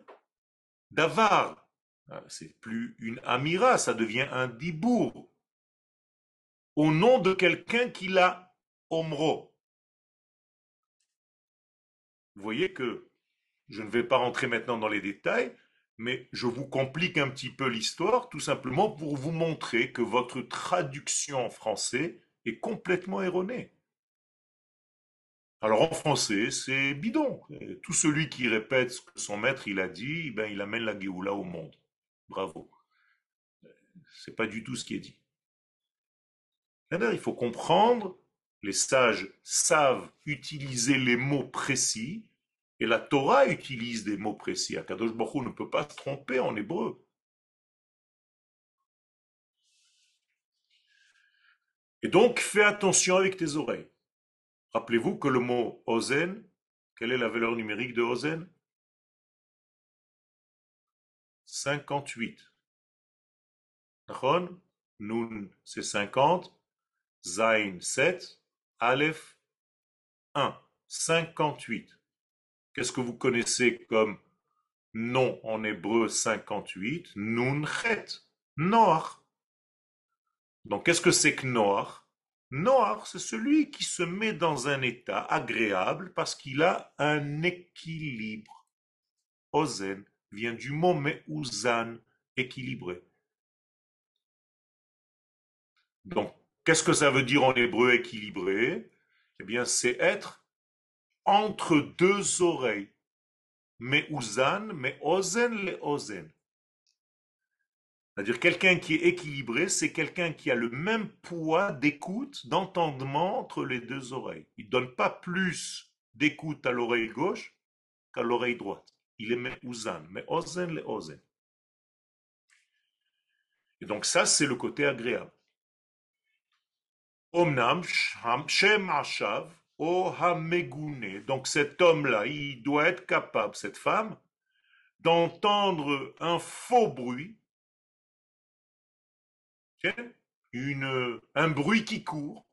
Davar. Ah, c'est plus une Amira, ça devient un Dibour. Au nom de quelqu'un qui l'a Omro. Vous voyez que je ne vais pas rentrer maintenant dans les détails, mais je vous complique un petit peu l'histoire, tout simplement pour vous montrer que votre traduction en français est complètement erronée. Alors en français, c'est bidon. Tout celui qui répète ce que son maître il a dit, ben, il amène la Géoula au monde. Bravo. C'est pas du tout ce qui est dit. Il faut comprendre, les sages savent utiliser les mots précis, et la Torah utilise des mots précis. Akadosh Baruch ne peut pas se tromper en hébreu. Et donc, fais attention avec tes oreilles. Rappelez-vous que le mot ozen, quelle est la valeur numérique de ozen? 58. Nun, c'est 50. Zain, 7. Aleph, 1. 58. Qu'est-ce que vous connaissez comme nom en hébreu 58 Nun, chet. Noach. Donc, qu'est-ce que c'est que Noach? Noir, c'est celui qui se met dans un état agréable parce qu'il a un équilibre. Ozen vient du mot me'uzan, équilibré. Donc, qu'est-ce que ça veut dire en hébreu équilibré? Eh bien, c'est être entre deux oreilles. Me'uzan, me'ozen, le ozen. C'est-à-dire quelqu'un qui est équilibré, c'est quelqu'un qui a le même poids d'écoute, d'entendement entre les deux oreilles. Il ne donne pas plus d'écoute à l'oreille gauche qu'à l'oreille droite. Il est mais mais ozen le ozen. Et donc ça, c'est le côté agréable. Omnam shem ashav o Donc cet homme-là, il doit être capable, cette femme, d'entendre un faux bruit un bruit qui court,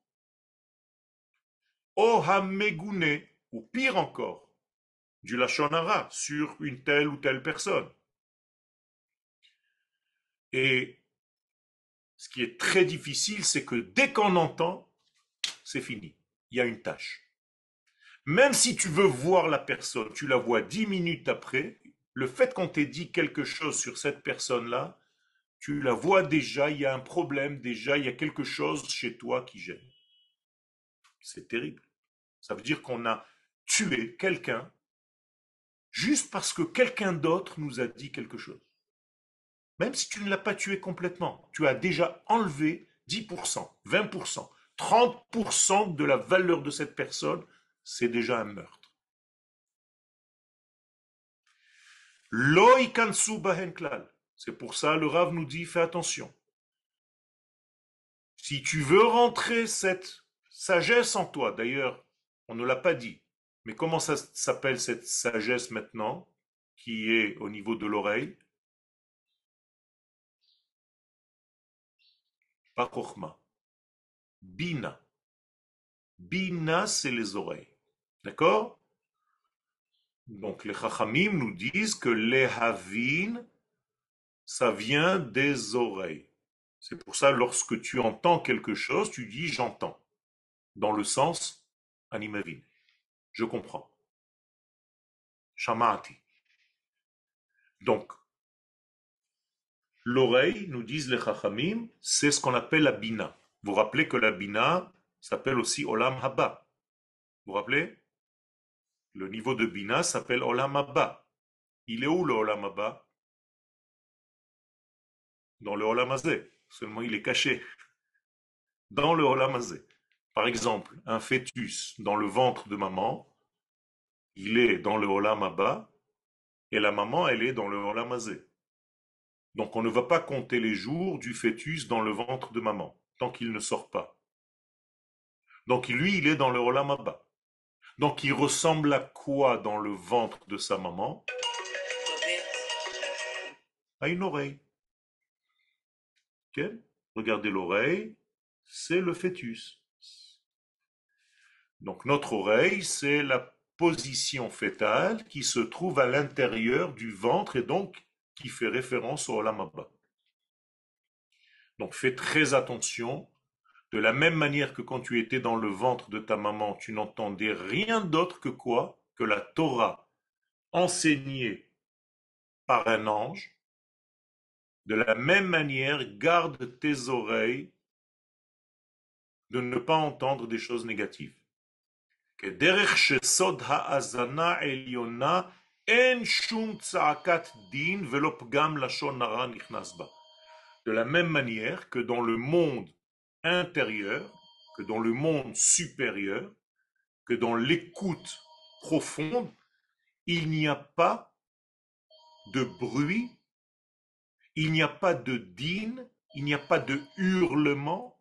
Ohamegune, ou pire encore, du Lachonara sur une telle ou telle personne. Et ce qui est très difficile, c'est que dès qu'on entend, c'est fini. Il y a une tâche. Même si tu veux voir la personne, tu la vois dix minutes après, le fait qu'on t'ait dit quelque chose sur cette personne-là, tu la vois déjà, il y a un problème déjà, il y a quelque chose chez toi qui gêne. C'est terrible. Ça veut dire qu'on a tué quelqu'un juste parce que quelqu'un d'autre nous a dit quelque chose. Même si tu ne l'as pas tué complètement, tu as déjà enlevé 10%, 20%, 30% de la valeur de cette personne, c'est déjà un meurtre. Loikansu bahenklal. C'est pour ça le Rav nous dit fais attention. Si tu veux rentrer cette sagesse en toi, d'ailleurs, on ne l'a pas dit, mais comment ça s'appelle cette sagesse maintenant qui est au niveau de l'oreille? Pas Bina. Bina, c'est les oreilles. D'accord? Donc les Chachamim nous disent que les Havin, ça vient des oreilles. C'est pour ça, lorsque tu entends quelque chose, tu dis j'entends. dans le sens animavin. Je comprends. Shamati. Donc, l'oreille, nous disent les chachamim, c'est ce qu'on appelle la bina. Vous vous rappelez que la bina s'appelle aussi olam haba. Vous vous rappelez? Le niveau de bina s'appelle olam haba. Il est où le olam haba? Dans le olam Seulement il est caché. Dans le olam Par exemple, un fœtus dans le ventre de maman, il est dans le olam haba, et la maman, elle est dans le olam Donc on ne va pas compter les jours du fœtus dans le ventre de maman, tant qu'il ne sort pas. Donc lui, il est dans le Olam Abba. Donc il ressemble à quoi dans le ventre de sa maman? À une oreille. Regardez l'oreille, c'est le fœtus. Donc notre oreille, c'est la position fétale qui se trouve à l'intérieur du ventre et donc qui fait référence au Olam Abba. Donc fais très attention de la même manière que quand tu étais dans le ventre de ta maman, tu n'entendais rien d'autre que quoi? Que la Torah enseignée par un ange. De la même manière, garde tes oreilles de ne pas entendre des choses négatives. De la même manière que dans le monde intérieur que dans le monde supérieur, que dans l'écoute profonde, il n'y a pas de bruit, il n'y a pas de dîne, il n'y a pas de hurlement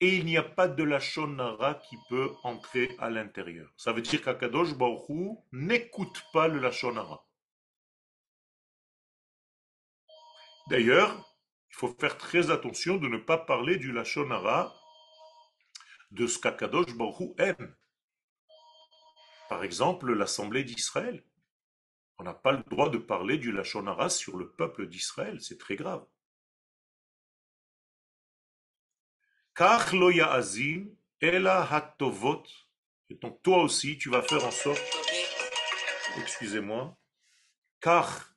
et il n'y a pas de la shonara qui peut entrer à l'intérieur. Ça veut dire qu'Akadosh Baruch n'écoute pas le lachonara. D'ailleurs, il faut faire très attention de ne pas parler du Lachonara de ce qu'Akadosh Baruch aime. Par exemple, l'Assemblée d'Israël. On n'a pas le droit de parler du Lachonara sur le peuple d'Israël, c'est très grave. Et donc toi aussi, tu vas faire en sorte, excusez-moi, car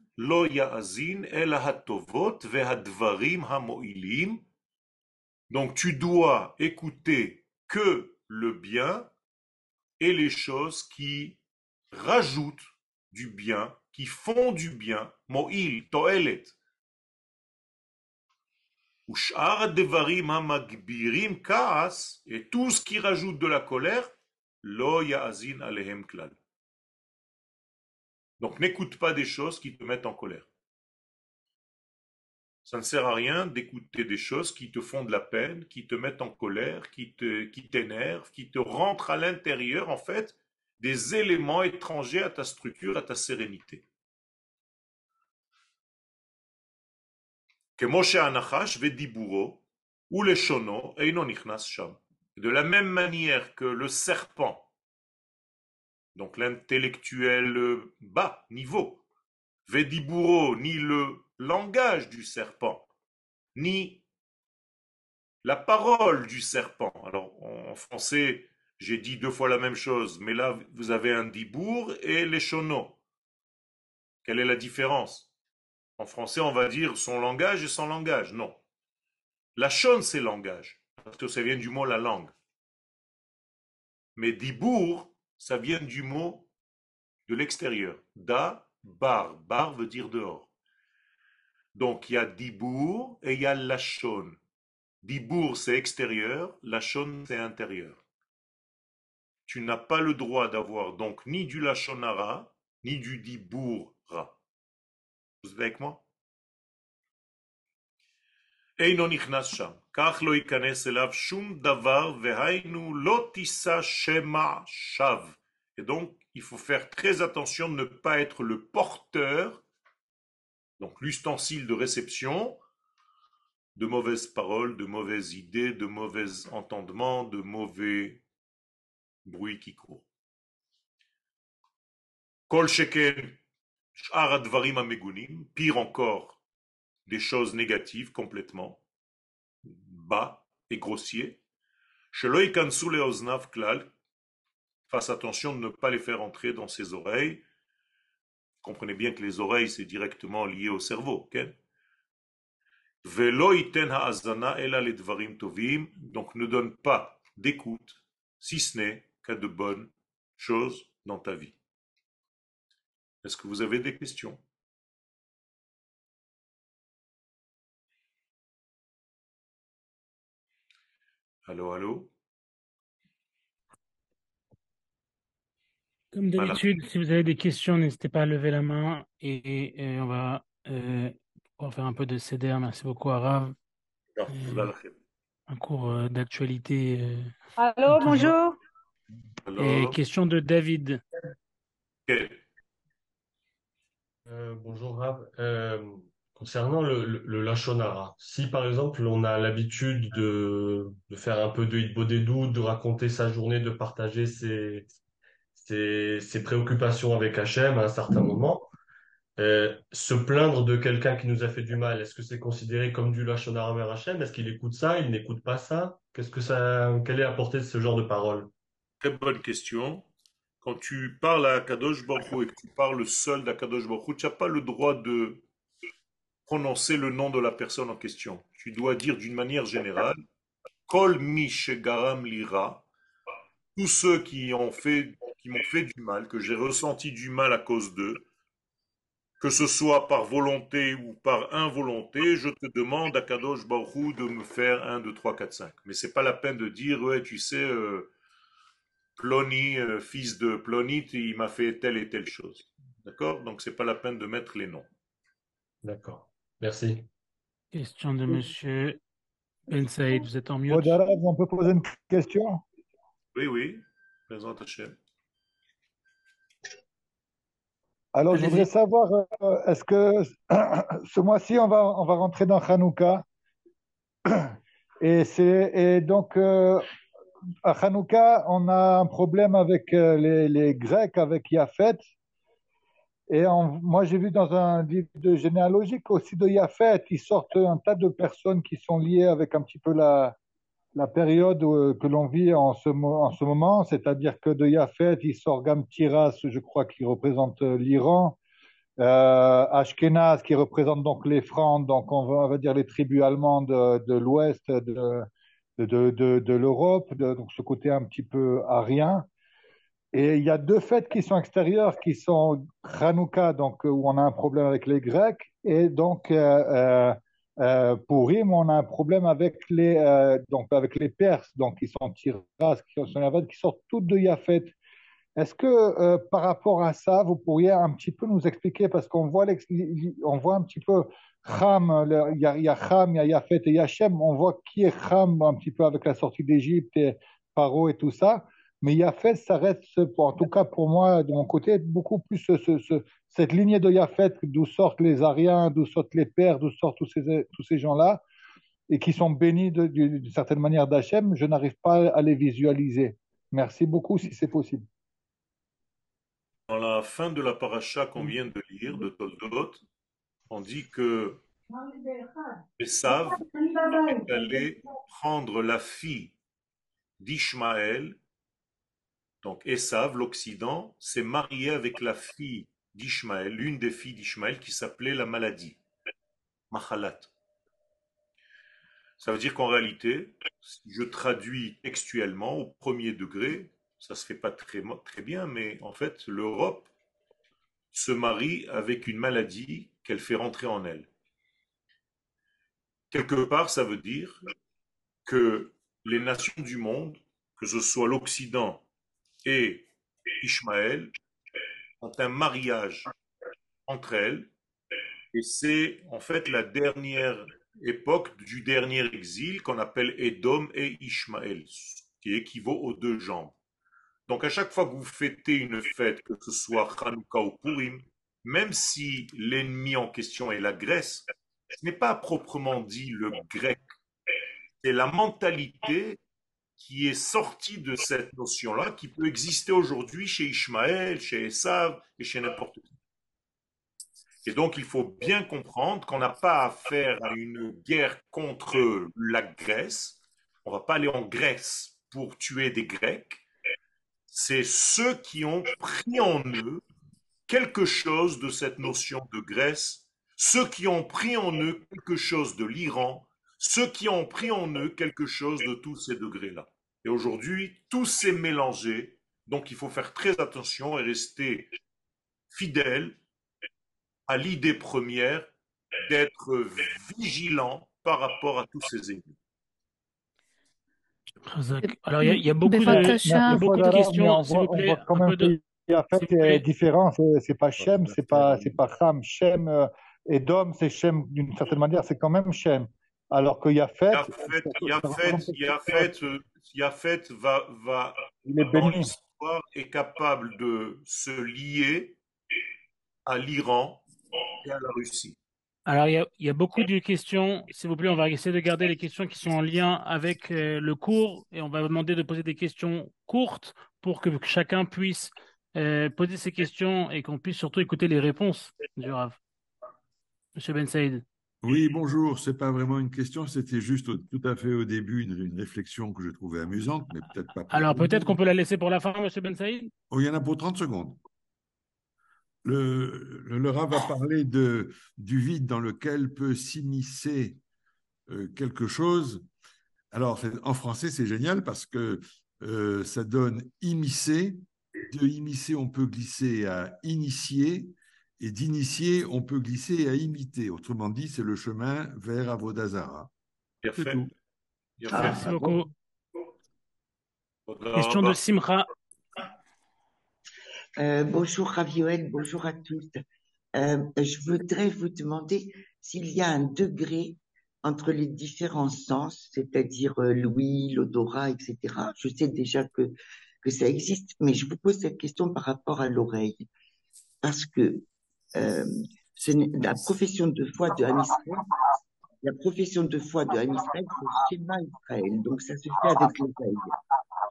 donc tu dois écouter que le bien et les choses qui rajoutent du bien, qui font du bien, mo'il, to'elet. Et tout ce qui rajoute de la colère, lo ya'azin alehem klal. Donc n'écoute pas des choses qui te mettent en colère. Ça ne sert à rien d'écouter des choses qui te font de la peine, qui te mettent en colère, qui te, qui t'énervent, qui te rentrent à l'intérieur, en fait, des éléments étrangers à ta structure, à ta sérénité. Ou les shono. De la même manière que le serpent donc l'intellectuel bas niveau. Vediburo, ni le langage du serpent, ni la parole du serpent. Alors en français, j'ai dit deux fois la même chose, mais là vous avez un dibour et les chono. Quelle est la différence? En français, on va dire son langage et son langage. Non. La chon, c'est langage, parce que ça vient du mot la langue. Mais dibour, ça vient du mot de l'extérieur. Da, bar. Bar veut dire dehors. Donc il y a dibour et il y a lachon. Dibour c'est extérieur, lachon c'est intérieur. Tu n'as pas le droit d'avoir donc ni du lachonara, ni du diboura. Vous êtes avec moi? Et donc il faut faire très attention de ne pas être le porteur, donc l'ustensile de réception, de mauvaises paroles, de mauvaises idées, de mauvais entendements, de mauvais bruits qui courent. Kol sheken pire encore, des choses négatives complètement, bas et grossiers. klal. Fasse attention de ne pas les faire entrer dans ses oreilles. Comprenez bien que les oreilles, c'est directement lié au cerveau. Okay? Donc ne donne pas d'écoute, si ce n'est qu'à de bonnes choses dans ta vie. Est-ce que vous avez des questions? Allô, allô? Comme d'habitude, si vous avez des questions, n'hésitez pas à lever la main et, on va euh, faire un peu de CDR. Merci beaucoup, Arav. Euh, un cours euh, d'actualité. Euh, allô, bonjour. Et question de David. bonjour, Rav. Concernant le, le, Lachonara, si par exemple on a l'habitude de, de, faire un peu de hitbodedou, de raconter sa journée, de partager ses, ses, ses préoccupations avec Hachem à un certain moment, euh, se plaindre de quelqu'un qui nous a fait du mal, est-ce que c'est considéré comme du Lachonara vers Hachem? Est-ce qu'il écoute ça? Il n'écoute pas ça? Qu'est-ce que ça Quelle est la portée de ce genre de parole? Très bonne question. Quand tu parles à Kadosh Baruch et que tu parles seul d'Akadosh Baruch tu n'as pas le droit de prononcer le nom de la personne en question. Tu dois dire d'une manière générale, Kol Mish Garam Lira, tous ceux qui fait, m'ont fait du mal, que j'ai ressenti du mal à cause d'eux, que ce soit par volonté ou par involonté, je te demande à Kadosh Baruch de me faire 1, 2, 3, 4, 5. Mais c'est pas la peine de dire, ouais, tu sais, euh, Plony, euh, fils de Plony, il m'a fait telle et telle chose. D'accord? Donc c'est pas la peine de mettre les noms. D'accord. Merci. Question de monsieur Ben Saïd, vous êtes en mieux. on peut poser une question? Oui, oui. Présente Alors, je voudrais savoir, euh, est-ce que ce mois-ci, on va, on va rentrer dans Hanouka? Et, et donc, euh, à Hanouka, on a un problème avec euh, les, Grecs, avec Yafet. Et moi, j'ai vu dans un livre de généalogique aussi de Yafet, ils sortent un tas de personnes qui sont liées avec un petit peu la, période euh, que l'on vit en ce, en ce moment, c'est-à-dire que de Yafet, il sort Gamtiras, je crois, qui représente euh, l'Iran, Ashkenaz, qui représente donc les Francs, donc on va, on va dire les tribus allemandes de, de l'Ouest de, de, de, de l'Europe, donc ce côté un petit peu arien. Et il y a deux fêtes qui sont extérieures, qui sont Hanouka, donc où on a un problème avec les Grecs, et donc euh, euh, pour Rim, on a un problème avec les euh, donc avec les Perses, donc qui sont Tiras, qui sont qui sortent toutes de Yafet. Est-ce que euh, par rapport à ça, vous pourriez un petit peu nous expliquer parce qu'on voit voit un petit peu Il y, a, Ham, il y a Yafet et Yachem, on voit qui est Ham un petit peu avec la sortie d'Égypte et Paro et tout ça. Mais Yafet, ça reste, en tout cas pour moi, de mon côté, beaucoup plus ce, cette lignée de Yafet, d'où sortent les Ariens, d'où sortent les Pères, d'où sortent tous ces, tous ces gens-là, et qui sont bénis d'une certaine manière d'Hachem, je n'arrive pas à les visualiser. Merci beaucoup si c'est possible. Dans la fin de la paracha qu'on vient de lire, de Toldot, on dit que Esav est allé prendre la fille d'Ishmaël donc Esav, l'Occident, s'est marié avec la fille d'Ishmaël, l'une des filles d'Ishmaël qui s'appelait la maladie, Mahalat. Ça veut dire qu'en réalité, si je traduis textuellement au premier degré, ça se fait pas très, très bien, mais en fait, l'Europe se marie avec une maladie qu'elle fait rentrer en elle. Quelque part, ça veut dire que les nations du monde, que ce soit l'Occident et Ishmaël ont un mariage entre elles. Et c'est en fait la dernière époque du dernier exil qu'on appelle Edom et Ishmaël, qui équivaut aux deux jambes. Donc à chaque fois que vous fêtez une fête, que ce soit Hanouka ou Purim, même si l'ennemi en question est la Grèce, ce n'est pas proprement dit le grec. C'est la mentalité qui est sorti de cette notion-là, qui peut exister aujourd'hui chez Ishmaël, chez Esav et chez n'importe qui. Et donc, il faut bien comprendre qu'on n'a pas affaire à une guerre contre la Grèce. On ne va pas aller en Grèce pour tuer des Grecs, c'est ceux qui ont pris en eux quelque chose de cette notion de Grèce, ceux qui ont pris en eux quelque chose de l'Iran, ceux qui ont pris en eux quelque chose de tous ces degrés-là. Et aujourd'hui, tout s'est mélangé, donc il faut faire très attention et rester fidèle à l'idée première d'être vigilant par rapport à tous ces ennemis. Alors, il y, a beaucoup de, questions, s'il vous plaît. Fait, est différent. C'est pas Shem, c'est pas, c'est pas Ham. Shem euh, et Dom, c'est Shem d'une certaine manière, c'est quand même Shem. Alors qu'il y a fait. Il y a fait, il y a fait, il y a fait, va, va, dans l'histoire, est capable de se lier à l'Iran et à la Russie. Alors, il y, a, beaucoup de questions. S'il vous plaît, on va essayer de garder les questions qui sont en lien avec euh, le cours et on va vous demander de poser des questions courtes pour que chacun puisse euh, poser ses questions et qu'on puisse surtout écouter les réponses du Rav. Monsieur Ben Saïd. Oui, bonjour. C'est pas vraiment une question, c'était juste tout à fait au début une, réflexion que je trouvais amusante, mais peut-être pas. Alors peut-être qu'on peut la laisser pour la fin, Monsieur Ben Saïd? Oh, il y en a pour 30 secondes le, le, Rav a parlé de, du vide dans lequel peut s'immiscer euh, quelque chose. Alors, en français, c'est génial parce que euh, ça donne immiscer. De immiscer, on peut glisser à initier. Et d'initier, on peut glisser à imiter. Autrement dit, c'est le chemin vers Avodazara. Parfait. Merci beaucoup. Question de Simra. Euh, bonjour Ravioel, bonjour à tous. Euh, je voudrais vous demander s'il y a un degré entre les différents sens, c'est-à-dire euh, l'ouïe, l'odorat, etc. Je sais déjà que, que ça existe, mais je vous pose cette question par rapport à l'oreille. Parce que euh, la profession de foi de Amisraël, la profession de foi de c'est schéma Israël. Donc ça se fait avec l'oreille.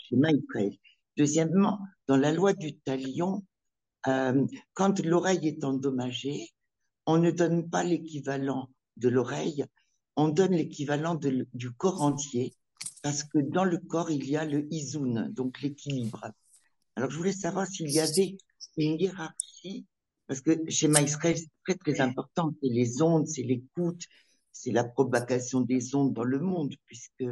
Schéma Israël. Deuxièmement, dans la loi du talion, euh, quand l'oreille est endommagée, on ne donne pas l'équivalent de l'oreille, on donne l'équivalent du corps entier, parce que dans le corps, il y a le isoun, donc l'équilibre. Alors, je voulais savoir s'il y avait une hiérarchie, parce que chez Maïsraël, c'est très, très important, c'est les ondes, c'est l'écoute, c'est la propagation des ondes dans le monde, puisque,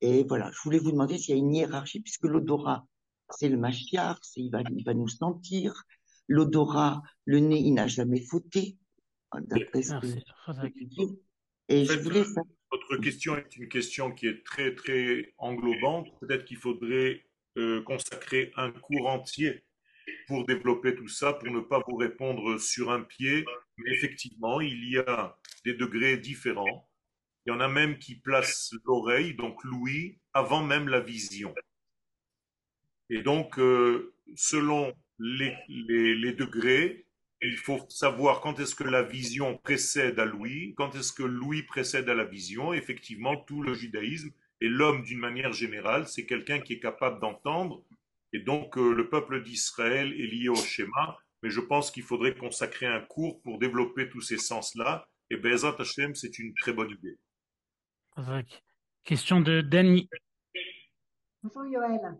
et voilà, je voulais vous demander s'il y a une hiérarchie, puisque l'odorat, c'est le machiar, il va, il va nous sentir. L'odorat, le nez, il n'a jamais fauté. Et je voulais Question est une question qui est très très englobante. Peut-être qu'il faudrait euh, consacrer un cours entier pour développer tout ça, pour ne pas vous répondre sur un pied. Mais effectivement, il y a des degrés différents. Il y en a même qui placent l'oreille, donc l'ouïe, avant même la vision. Et donc, euh, selon les, degrés, il faut savoir quand est-ce que la vision précède à l'ouïe, quand est-ce que l'ouïe précède à la vision. Effectivement, tout le judaïsme et l'homme d'une manière générale, c'est quelqu'un qui est capable d'entendre. Et donc, euh, le peuple d'Israël est lié au schéma. Mais je pense qu'il faudrait consacrer un cours pour développer tous ces sens-là. Et Bezat Hashem, c'est une très bonne idée. Question de Danny. Bonjour Yoël.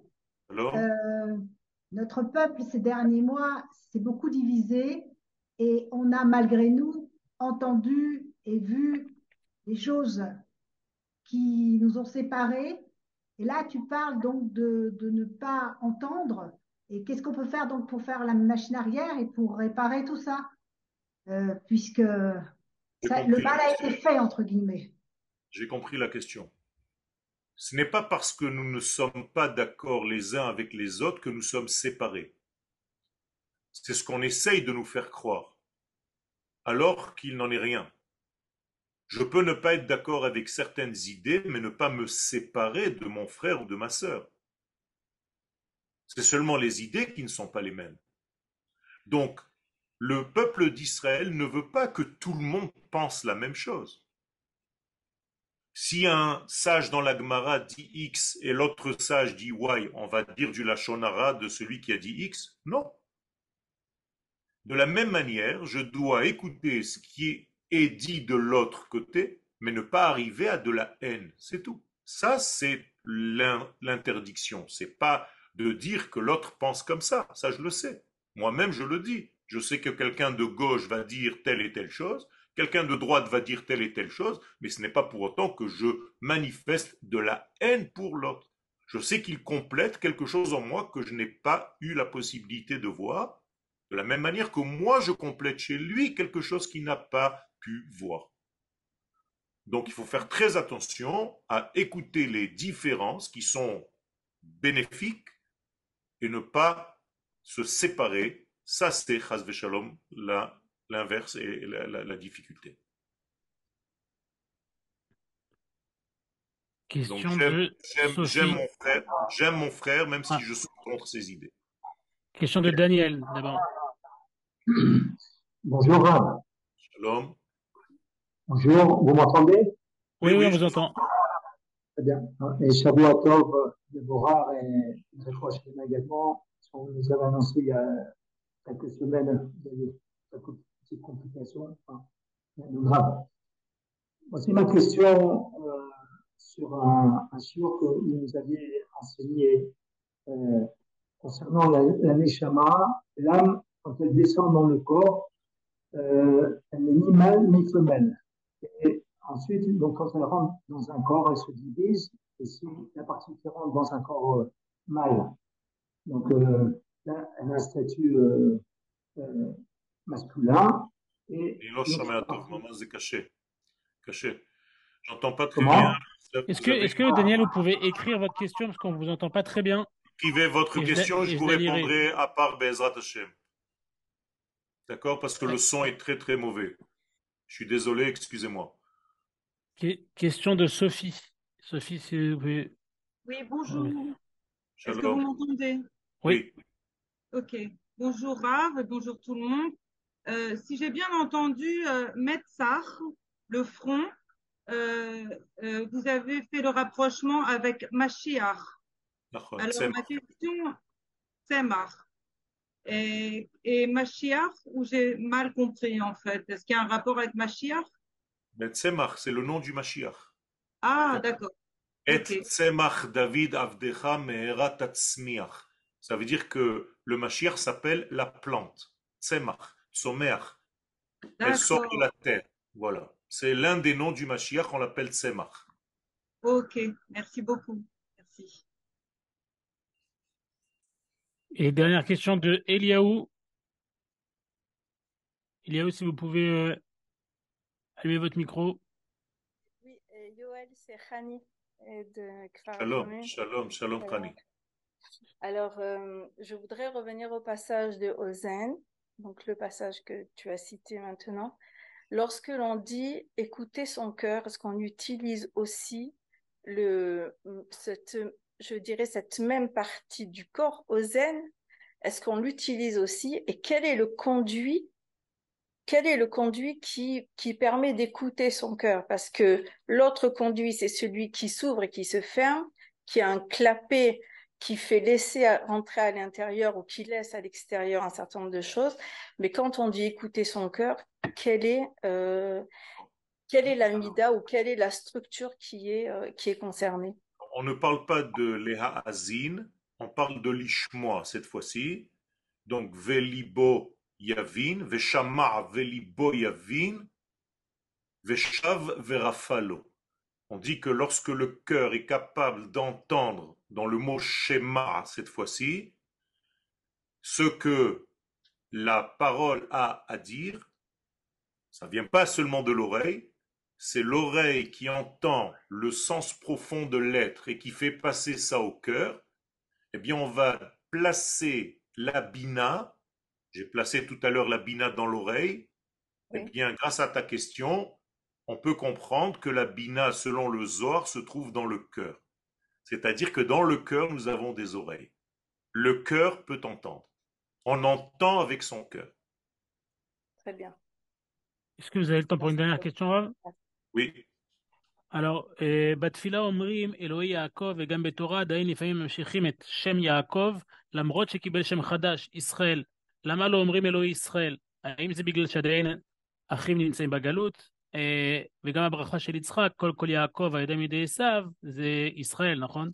Euh, notre peuple, ces derniers mois, s'est beaucoup divisé et on a malgré nous entendu et vu des choses qui nous ont séparés. Et là, tu parles donc de, ne pas entendre. Et qu'est-ce qu'on peut faire donc pour faire la machine arrière et pour réparer tout ça? Euh, Puisque le mal a été fait, entre guillemets. J'ai compris la question. Ce n'est pas parce que nous ne sommes pas d'accord les uns avec les autres que nous sommes séparés. C'est ce qu'on essaye de nous faire croire, alors qu'il n'en est rien. Je peux ne pas être d'accord avec certaines idées, mais ne pas me séparer de mon frère ou de ma sœur. C'est seulement les idées qui ne sont pas les mêmes. Donc, le peuple d'Israël ne veut pas que tout le monde pense la même chose. Si un sage dans la Gemara dit X et l'autre sage dit Y, on va dire du Lachonara de celui qui a dit X Non. De la même manière, je dois écouter ce qui est dit de l'autre côté, mais ne pas arriver à de la haine. C'est tout. Ça, c'est l'interdiction. C'est pas de dire que l'autre pense comme ça. Ça, je le sais. Moi-même, je le dis. Je sais que quelqu'un de gauche va dire telle et telle chose, quelqu'un de droite va dire telle et telle chose, mais ce n'est pas pour autant que je manifeste de la haine pour l'autre. Je sais qu'il complète quelque chose en moi que je n'ai pas eu la possibilité de voir, de la même manière que moi je complète chez lui quelque chose qu'il n'a pas pu voir. Donc il faut faire très attention à écouter les différences qui sont bénéfiques et ne pas se séparer. Ça, c'est Shalom, l'inverse et la, difficulté. J'aime mon, frère, mon frère, même si ah. je suis contre ses idées. Question de Daniel, d'abord. Bonjour. Shalom. Bonjour, vous m'entendez? Oui, oui, on vous entend. Très bien. Et Shabuatov, Deborah et Zachary également, nous avez annoncé il y a quelques semaines quelques petites complications, enfin, grave. Voici ma question euh, sur un, un que vous nous aviez enseigné euh, concernant la, la Neshama. L'âme, quand elle descend dans le corps, euh, elle n'est ni mâle ni femelle. Et ensuite, donc, quand elle rentre dans un corps, elle se divise. Et c'est la partie qui rentre dans un corps euh, mâle, donc euh, là, elle a un statut euh, euh, masculin. Et, c'est caché. Caché. J'entends pas très bien. Est-ce que, est que, Daniel, vous pouvez écrire votre question parce qu'on ne vous entend pas très bien Écrivez votre question, je, je vous répondrai à part Bezrat Hashem. D'accord? Parce que le son est très très mauvais. Je suis désolé, excusez-moi. Question de Sophie. Sophie, si vous pouvez. Oui, bonjour. Est-ce que vous m'entendez? Oui. Ok. Bonjour Rav, bonjour tout le monde. Euh, si j'ai bien entendu, euh, Metzar, le front, euh, euh, vous avez fait le rapprochement avec Mashiach. Alors ma question, c'est Mar. Et, et Mashiach, ou j'ai mal compris en fait? Est-ce qu'il y a un rapport avec Mashiach? Ben c'est le nom du Mashiach. Ah, d'accord. Et Tzemach David Avdecha Meherat Tatzmiach. Ça veut dire que le Mashiach s'appelle la plante. Tzemach, Tzomeach. Elle sort de la terre. Voilà. C'est l'un des noms du Mashiach, on l'appelle Tzemach. Ok, merci beaucoup. Et dernière question de Eliaou. Eliaou, si vous pouvez euh, allumer votre micro. Oui, euh, Yoel, c'est Khani euh, de Shalom, shalom, shalom, Khani. Alors, je voudrais revenir au passage de Ozen, donc le passage que tu as cité maintenant. Lorsque l'on dit écouter son cœur, est-ce qu'on utilise aussi le, cette je dirais, cette même partie du corps au zen, est-ce qu'on l'utilise aussi et quel est le conduit quel est le conduit qui, permet d'écouter son cœur? Parce que l'autre conduit, c'est celui qui s'ouvre et qui se ferme, qui a un clapet qui fait laisser rentrer à l'intérieur ou qui laisse à l'extérieur un certain nombre de choses. Mais quand on dit écouter son cœur, quelle est, euh, quelle est la mida ou quelle est la structure qui est, euh, qui est concernée? On ne parle pas de Leha Azin, on parle de l'Ishmoa cette fois-ci. Donc, Velibo Yavin, Veshama Velibo Yavin, Veshav Verafalo. On dit que lorsque le cœur est capable d'entendre dans le mot Shema cette fois-ci, ce que la parole a à dire, ça vient pas seulement de l'oreille, c'est l'oreille qui entend le sens profond de l'être et qui fait passer ça au cœur, eh bien on va placer la bina, j'ai placé tout à l'heure la bina dans l'oreille, eh bien grâce à ta question, on peut comprendre que la bina, selon le Zohar, se trouve dans le cœur. C'est-à-dire que dans le cœur, nous avons des oreilles. Le cœur peut entendre. On entend avec son cœur. Très bien. Est-ce que vous avez le temps pour une dernière question, oui. Alors, בתפילה אומרים אלוהי יעקב, וגם בתורה עדיין לפעמים ממשיכים את שם יעקב, למרות שקיבל שם חדש, ישראל. למה לא אומרים אלוהי ישראל? האם זה בגלל שעדיין אחים נמצאים בגלות? וגם הברכה של יצחק, כל כל יעקב על ידי עשיו, זה ישראל, נכון?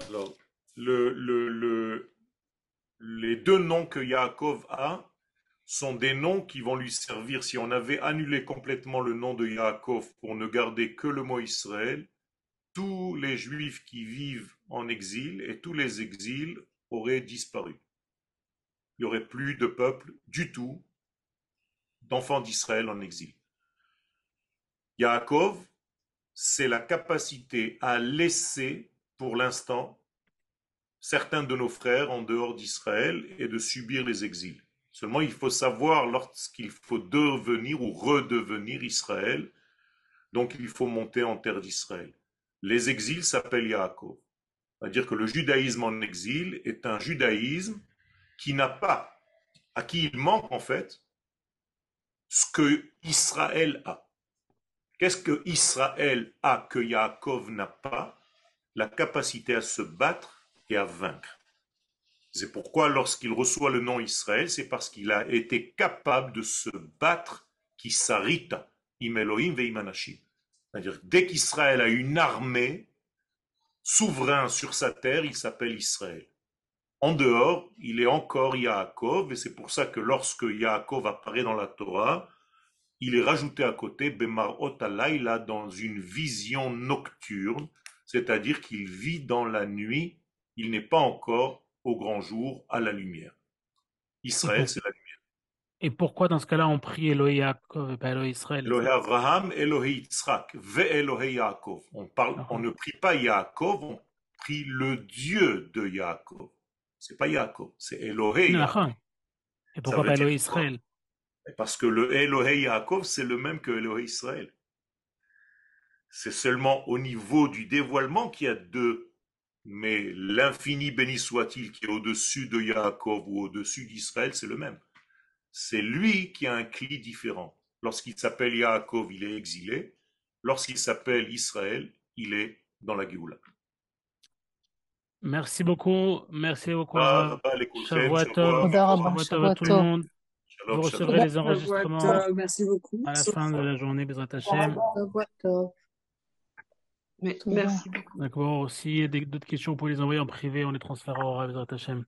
Alors, le, le, le, les deux noms que Yaakov a sont des noms qui vont lui servir. Si on avait annulé complètement le nom de Yaakov pour ne garder que le mot Israël, tous les juifs qui vivent en exil et tous les exils auraient disparu. Il n'y aurait plus de peuple du tout d'enfants d'Israël en exil. Yaakov, c'est la capacité à laisser pour l'instant certains de nos frères en dehors d'Israël et de subir les exils. Seulement, il faut savoir lorsqu'il faut devenir ou redevenir Israël, donc il faut monter en terre d'Israël. Les exils s'appellent Yaakov. C'est-à-dire que le judaïsme en exil est un judaïsme qui n'a pas, à qui il manque en fait, ce que Israël a. Qu'est-ce que Israël a que Yaakov n'a pas? La capacité à se battre et à vaincre. C'est pourquoi lorsqu'il reçoit le nom Israël, c'est parce qu'il a été capable de se battre qui s'arrita, im Elohim C'est-à-dire dès qu'Israël a une armée, souverain sur sa terre, il s'appelle Israël. En dehors, il est encore Yaakov, et c'est pour ça que lorsque Yaakov apparaît dans la Torah, il est rajouté à côté Bemar Otalaïla dans une vision nocturne, c'est-à-dire qu'il vit dans la nuit, il n'est pas encore au grand jour à la lumière. Israël, c'est la lumière. Et pourquoi dans ce cas-là on prie Elohim Yaakov et pas Elohim Israël? Elohim Abraham, Elohim Yitzhak, Ve Elohim Yaakov. On, parle, on ne prie pas Yaakov, on prie le Dieu de Yaakov. C'est pas Yaakov, c'est Elohim. Et pourquoi pas Israël? Parce que le Elohei Yaakov, c'est le même que Elohei Israël. C'est seulement au niveau du dévoilement qu'il y a deux. Mais l'infini béni soit-il qui est au-dessus de Yaakov ou au-dessus d'Israël, c'est le même. C'est lui qui a un cli différent. Lorsqu'il s'appelle Yaakov, il est exilé. Lorsqu'il s'appelle Israël, il est dans la Géoula. Merci beaucoup. Merci beaucoup. Ah, bah, à tout le monde. Vous recevrez les enregistrements Merci beaucoup. à la fin de la journée, Bezrat Hashem. Merci beaucoup. D'accord. S'il y a d'autres questions, vous pouvez les envoyer en privé, on les transférera au Bezrat Hashem.